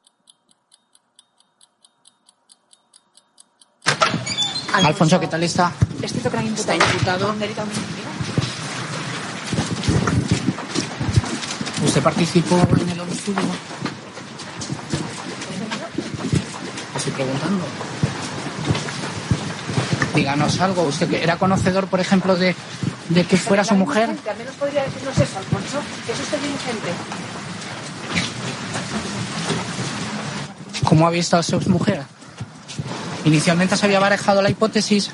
Alfonso, ¿qué tal está? Imputado. Está imputado. ¿Usted participó en el homicidio? Preguntando. Díganos algo. ¿Usted que era conocedor, por ejemplo, de, de que fuera su mujer? Al menos podría decirnos eso, Alfonso. Que es usted inocente. ¿Cómo ha visto a su mujer? Inicialmente se había barajado la hipótesis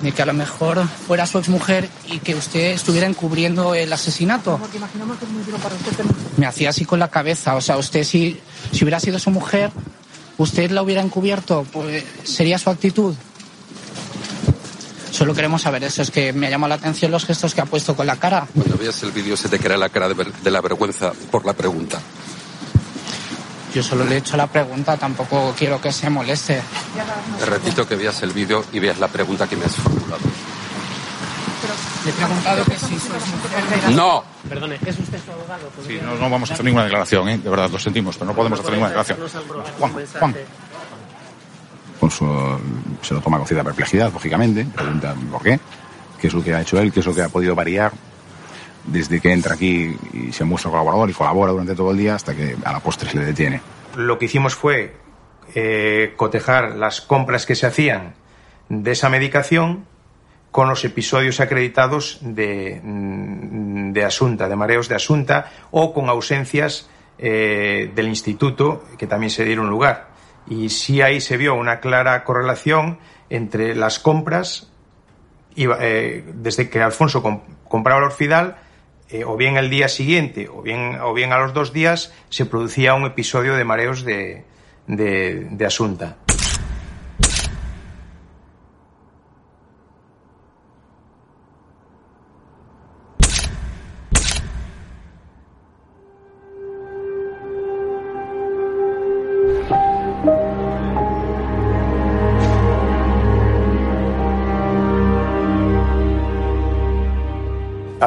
de que a lo mejor fuera su exmujer y que usted estuviera encubriendo el asesinato. Porque imaginamos que es muy duro para usted. pero- Me hacía así con la cabeza. O sea, usted si, si hubiera sido su mujer, usted la hubiera encubierto, pues sería su actitud. Solo queremos saber eso. Es que me ha llamado la atención los gestos que ha puesto con la cara. Cuando veas el vídeo se te caerá la cara de, ver- de la vergüenza por la pregunta. Yo solo le he hecho la pregunta, tampoco quiero que se moleste. Te repito que veas el vídeo y veas la pregunta que me has formulado. Le he preguntado que si sois mujer de... No. Perdone, ¿es usted su abogado? Sí, no, no vamos a hacer ninguna declaración, ¿eh? de verdad, lo sentimos, pero no podemos hacer ninguna declaración. Juan, Juan. Alfonso se lo toma con cierta perplejidad, lógicamente, pregunta por qué, qué es lo que ha hecho él, qué es lo que ha podido variar desde que entra aquí y se muestra colaborador y colabora durante todo el día hasta que a la postre se le detiene. Lo que hicimos fue eh, cotejar las compras que se hacían de esa medicación con los episodios acreditados de, mm, de Asunta, de mareos de Asunta, o con ausencias eh, del instituto que también se dieron lugar. Y sí ahí se vio una clara correlación entre las compras, eh, desde que Alfonso com- compraba el Orfidal, eh, o bien el día siguiente o bien, o bien a los dos días, se producía un episodio de mareos de, de Asunta.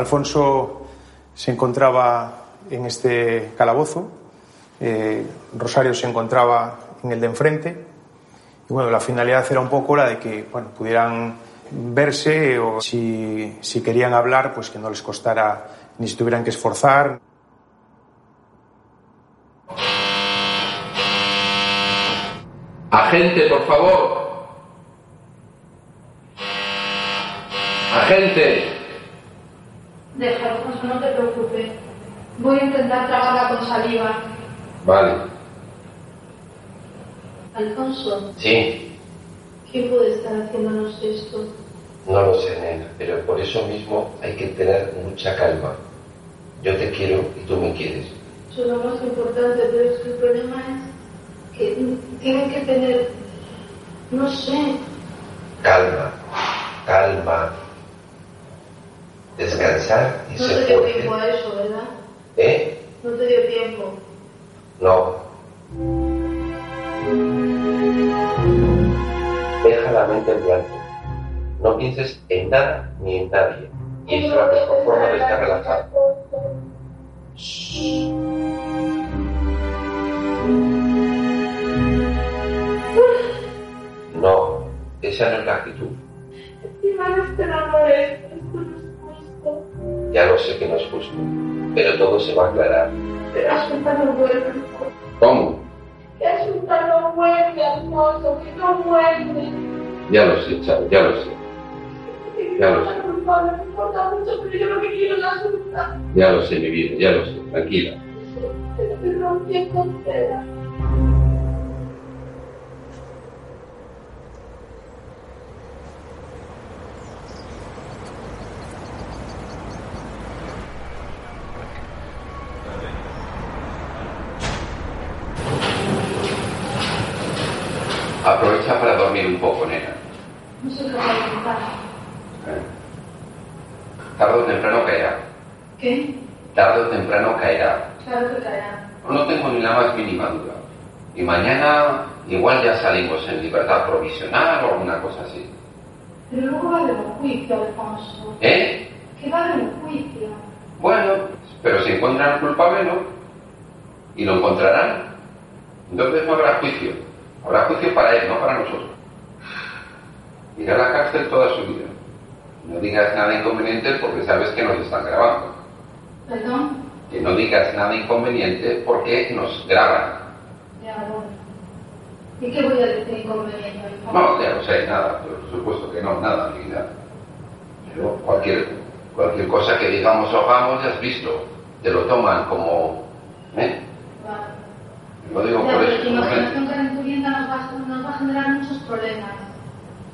Alfonso se encontraba en este calabozo, eh, Rosario se encontraba en el de enfrente, y bueno, la finalidad era un poco la de que bueno, pudieran verse o si, si querían hablar, pues que no les costara ni se tuvieran que esforzar. Agente, por favor. Agente. Déjalo, Alfonso, no te preocupes. Voy a intentar tragarla con saliva. Vale. Alfonso, Sí, ¿quién puede estar haciéndonos esto? no lo sé, nena, pero por eso mismo hay que tener mucha calma. Yo te quiero y tú me quieres. Eso es lo más importante, pero es que el problema es que tienen que tener, no sé, Calma, calma. Descansar y no te ser dio fuerte. tiempo a eso, ¿verdad? ¿Eh? No te dio tiempo. No. Deja la mente en blanco. No pienses en nada ni en nadie. Y es la mejor forma de estar relajado. No, esa no es la actitud. Encima no te enamores, esto no. Ya lo sé que no es justo, pero todo se va a aclarar. Pero Asunta no vuelve. ¿Cómo? Que Asunta no vuelve, Alfonso, que no vuelve. Ya lo sé, Charo, ya lo sé. Ya lo sé, culpable, me importa mucho, pero yo lo que quiero es Asunta. ya lo sé, mi vida, ya lo sé. Tranquila. Pero me Aprovecha para dormir un poco, nena. No soy capaz de contar. Tarde o temprano caerá. ¿Qué? Tarde o temprano caerá. Claro que caerá. No tengo ni la más mínima duda. Y mañana igual ya salimos en libertad provisional o alguna cosa así. Pero luego va a haber un juicio, Alfonso. ¿Eh? Que va a haber un juicio. Bueno, pero si encuentran culpable, ¿no? Y lo encontrarán. Entonces no habrá juicio. Habrá juicio para él, no para nosotros. Irá a la cárcel toda su vida. No digas nada inconveniente porque sabes que nos están grabando. ¿Perdón? Que no digas nada inconveniente porque nos graban. Ya, bueno. ¿Y qué voy a decir inconveniente? No, ya no sé, nada, por supuesto que no, nada, ni nada. Pero cualquier, cualquier cosa que digamos o hagamos, ya has visto, te lo toman como... ¿eh? Lo digo por eso. tu imaginación calenturienta nos va, nos va a generar muchos problemas.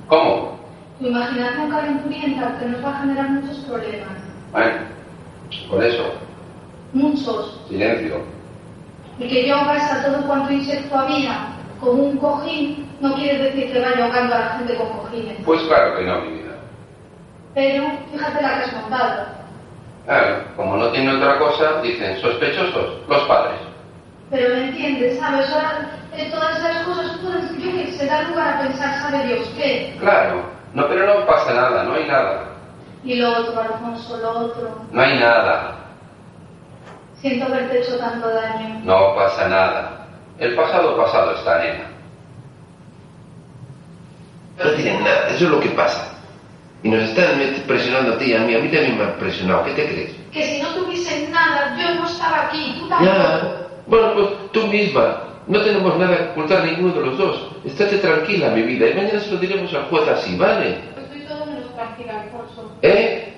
¿Cómo? Tu imaginación calenturienta que nos va a generar muchos problemas. Bueno, por eso, Muchos. silencio. Y que yo ahogase todo cuanto insecto había con un cojín no quiere decir que vaya ahogando a la gente con cojines. Pues claro que no, mi vida. Pero fíjate la que has montado. Claro, como no tiene otra cosa, dicen sospechosos, los padres. Pero me entiendes, ¿sabes? Ahora todas esas cosas pueden, yo que se da lugar a pensar, ¿sabe Dios qué? Claro, no, pero no pasa nada, no hay nada. Y lo otro, Alfonso, lo otro. No hay nada. Siento haberte hecho tanto daño. No pasa nada. El pasado pasado está, nena. No tienen nada, eso es lo que pasa. Y nos están presionando a ti y a mí, a mí también me han presionado, ¿qué te crees? Que si no tuviesen nada, yo no estaba aquí, tú tampoco. Ya, bueno, pues tú misma, no tenemos nada que ocultar ninguno de los dos. Estate tranquila, mi vida, y mañana se lo diremos al juez así, ¿vale? Estoy todo menos tranquila, Alfonso. ¿Eh?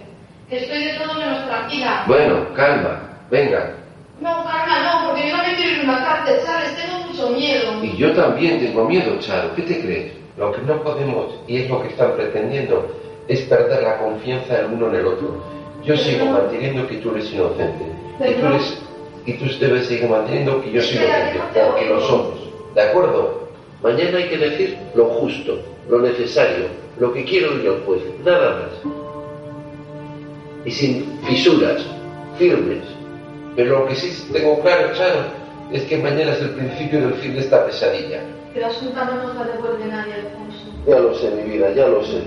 Que estoy de todo menos tranquila. Bueno, calma, venga. No, calma, no, porque yo no me quiero ir a una cárcel, ¿sabes? Tengo mucho miedo. Y yo también tengo miedo, Charo, ¿qué te crees? Lo que no podemos, y es lo que están pretendiendo, es perder la confianza el uno en el otro. Yo sigo manteniendo que tú eres inocente. Y tú, eres, y tú debes seguir manteniendo que yo soy inocente, porque lo somos. ¿De acuerdo? Mañana hay que decir lo justo, lo necesario, lo que quiero el juez, nada más. Y sin fisuras, firmes. Pero lo que sí tengo claro, Charo, es que mañana es el principio del fin de esta pesadilla. La asunta no nos la devuelve nadie, Alfonso. Ya lo sé, mi vida, ya lo sé.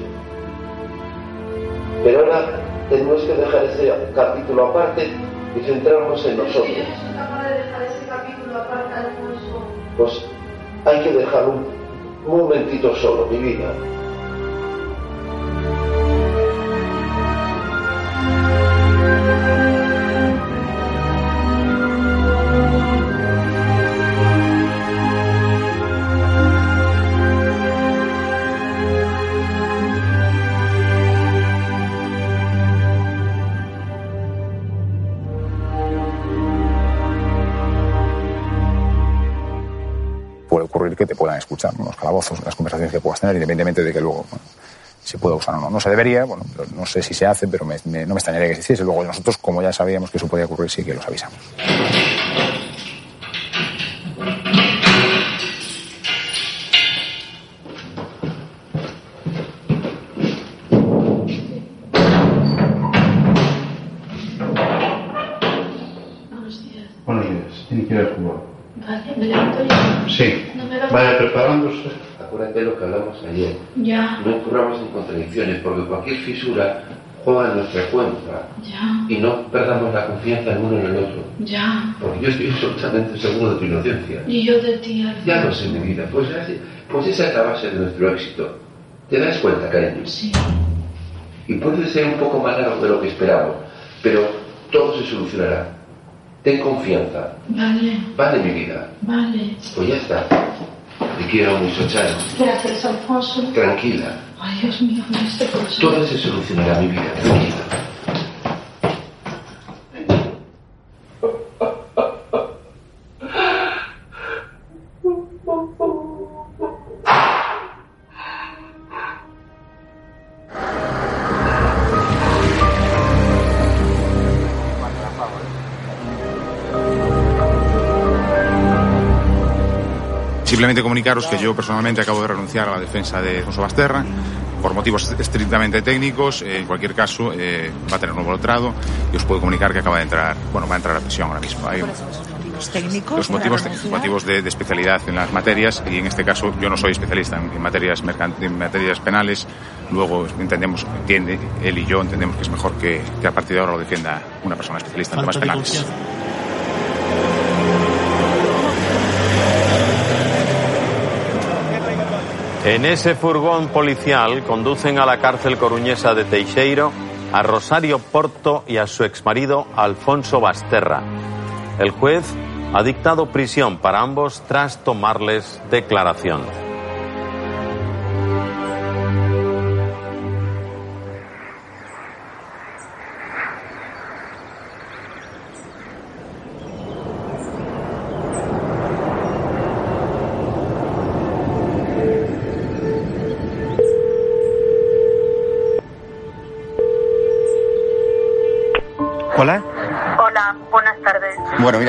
Pero ahora tenemos que dejar ese capítulo aparte y centrarnos en nosotros. Pues hay que dejar un momentito solo, mi vida. Escuchar los calabozos, las conversaciones que puedas tener, independientemente de que luego se pueda usar o no. No se debería, bueno, no sé si se hace, pero me- me- no me extrañaría que se hiciese. Luego nosotros, como ya sabíamos que eso podía ocurrir, sí que los avisamos. Acuérdate lo que hablamos ayer. Ya, No incurramos en contradicciones, porque cualquier fisura juega en nuestra cuenta. ya, Y no perdamos la confianza el uno en el otro. ya. Porque yo estoy absolutamente seguro de tu inocencia. Y yo de ti, Alfonso. Ya lo sé, mi vida. Pues, pues esa es la base de nuestro éxito. ¿Te das cuenta, cariño? Sí. Y puede ser un poco más largo de lo que esperamos, pero todo se solucionará. Ten confianza. Vale, Vale, mi vida. vale. Pues ya está. Te quiero mucho, Charo. Gracias, Alfonso. Tranquila. Ay, Dios mío, este. Todo se solucionará, mi vida. Tranquila. Simplemente comunicaros que yo personalmente acabo de renunciar a la defensa de Alfonso Basterra por motivos estrictamente técnicos. En cualquier caso, eh, va a tener nuevo letrado y os puedo comunicar que acaba de entrar, bueno, va a entrar a prisión ahora mismo. Hay Los técnicos. los motivos, motivos de, de especialidad en las materias y en este caso yo no soy especialista en, en materias en materias penales. Luego entendemos, entiende, él y yo entendemos que es mejor que, que a partir de ahora lo defienda una persona especialista en temas penales. En ese furgón policial conducen a la cárcel coruñesa de Teixeiro a Rosario Porto y a su exmarido Alfonso Basterra. El juez ha dictado prisión para ambos tras tomarles declaración.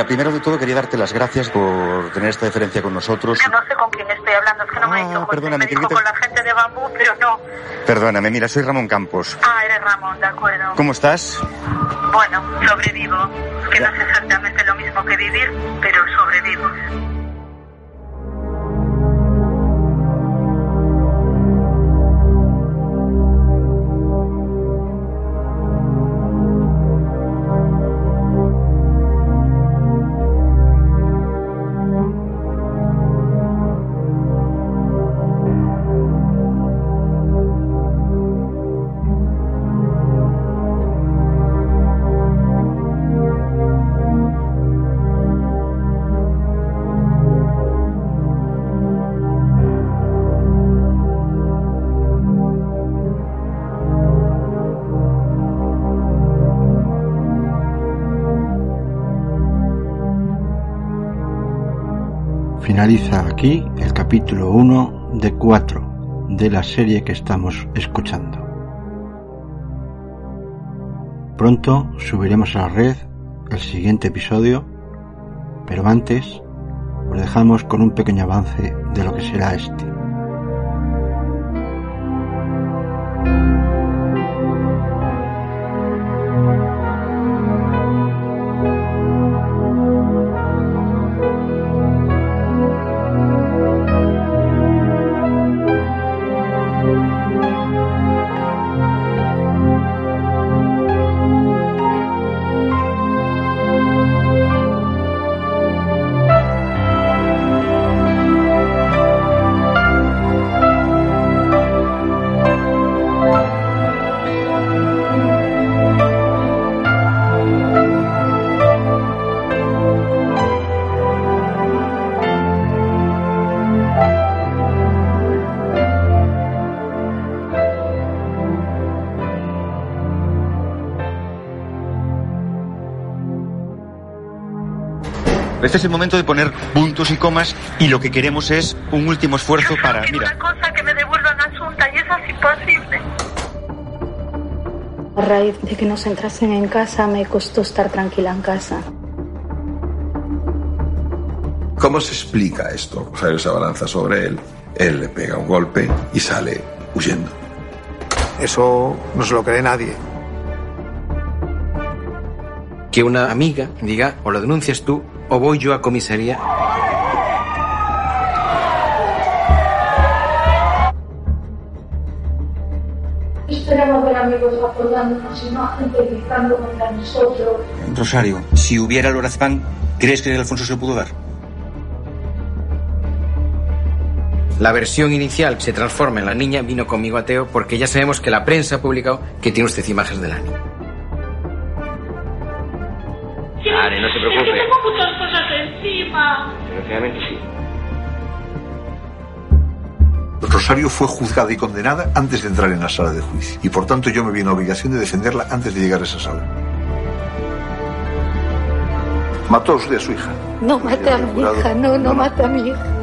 Primero de todo quería darte las gracias por tener esta deferencia con nosotros. Que no sé con quién estoy hablando, es que no me ha dicho José, perdóname, me dijo que- con la gente de Bambú, pero no. Perdóname, mira, soy Ramón Campos. Ah, eres Ramón, de acuerdo. ¿Cómo estás? Bueno, sobrevivo. Que no es exactamente lo mismo que vivir, pero Finaliza aquí el capítulo 1 de 4 de la serie que estamos escuchando. Pronto subiremos a la red el siguiente episodio, pero antes os dejamos con un pequeño avance de lo que será este. Este es el momento de poner puntos y comas y lo que queremos es un último esfuerzo para, mira, cosa que me devuelvan a Asunta y eso es imposible. A raíz de que nos entrasen en casa me costó estar tranquila en casa. ¿Cómo se explica esto? Rosario se abalanza sobre él, él le pega un golpe y sale huyendo. Eso no se lo cree nadie. Que una amiga diga, o lo denuncias tú, o voy yo a comisaría. Esperamos ver amigos apoyándonos y no a gente gritando contra nosotros. Rosario, si hubiera lorazepam, ¿crees que Alfonso se lo pudo dar? La versión inicial se transforma en la niña vino conmigo a Teo porque ya sabemos que la prensa ha publicado que tiene usted imágenes de la niña. Vale, no se preocupe. Tengo muchas cosas encima. Desgraciadamente sí. Rosario fue juzgada y condenada antes de entrar en la sala de juicio. Y por tanto yo me vi en la obligación de defenderla antes de llegar a esa sala. Mató a usted a su hija. No mate a mi hija, no, no mate a mi hija.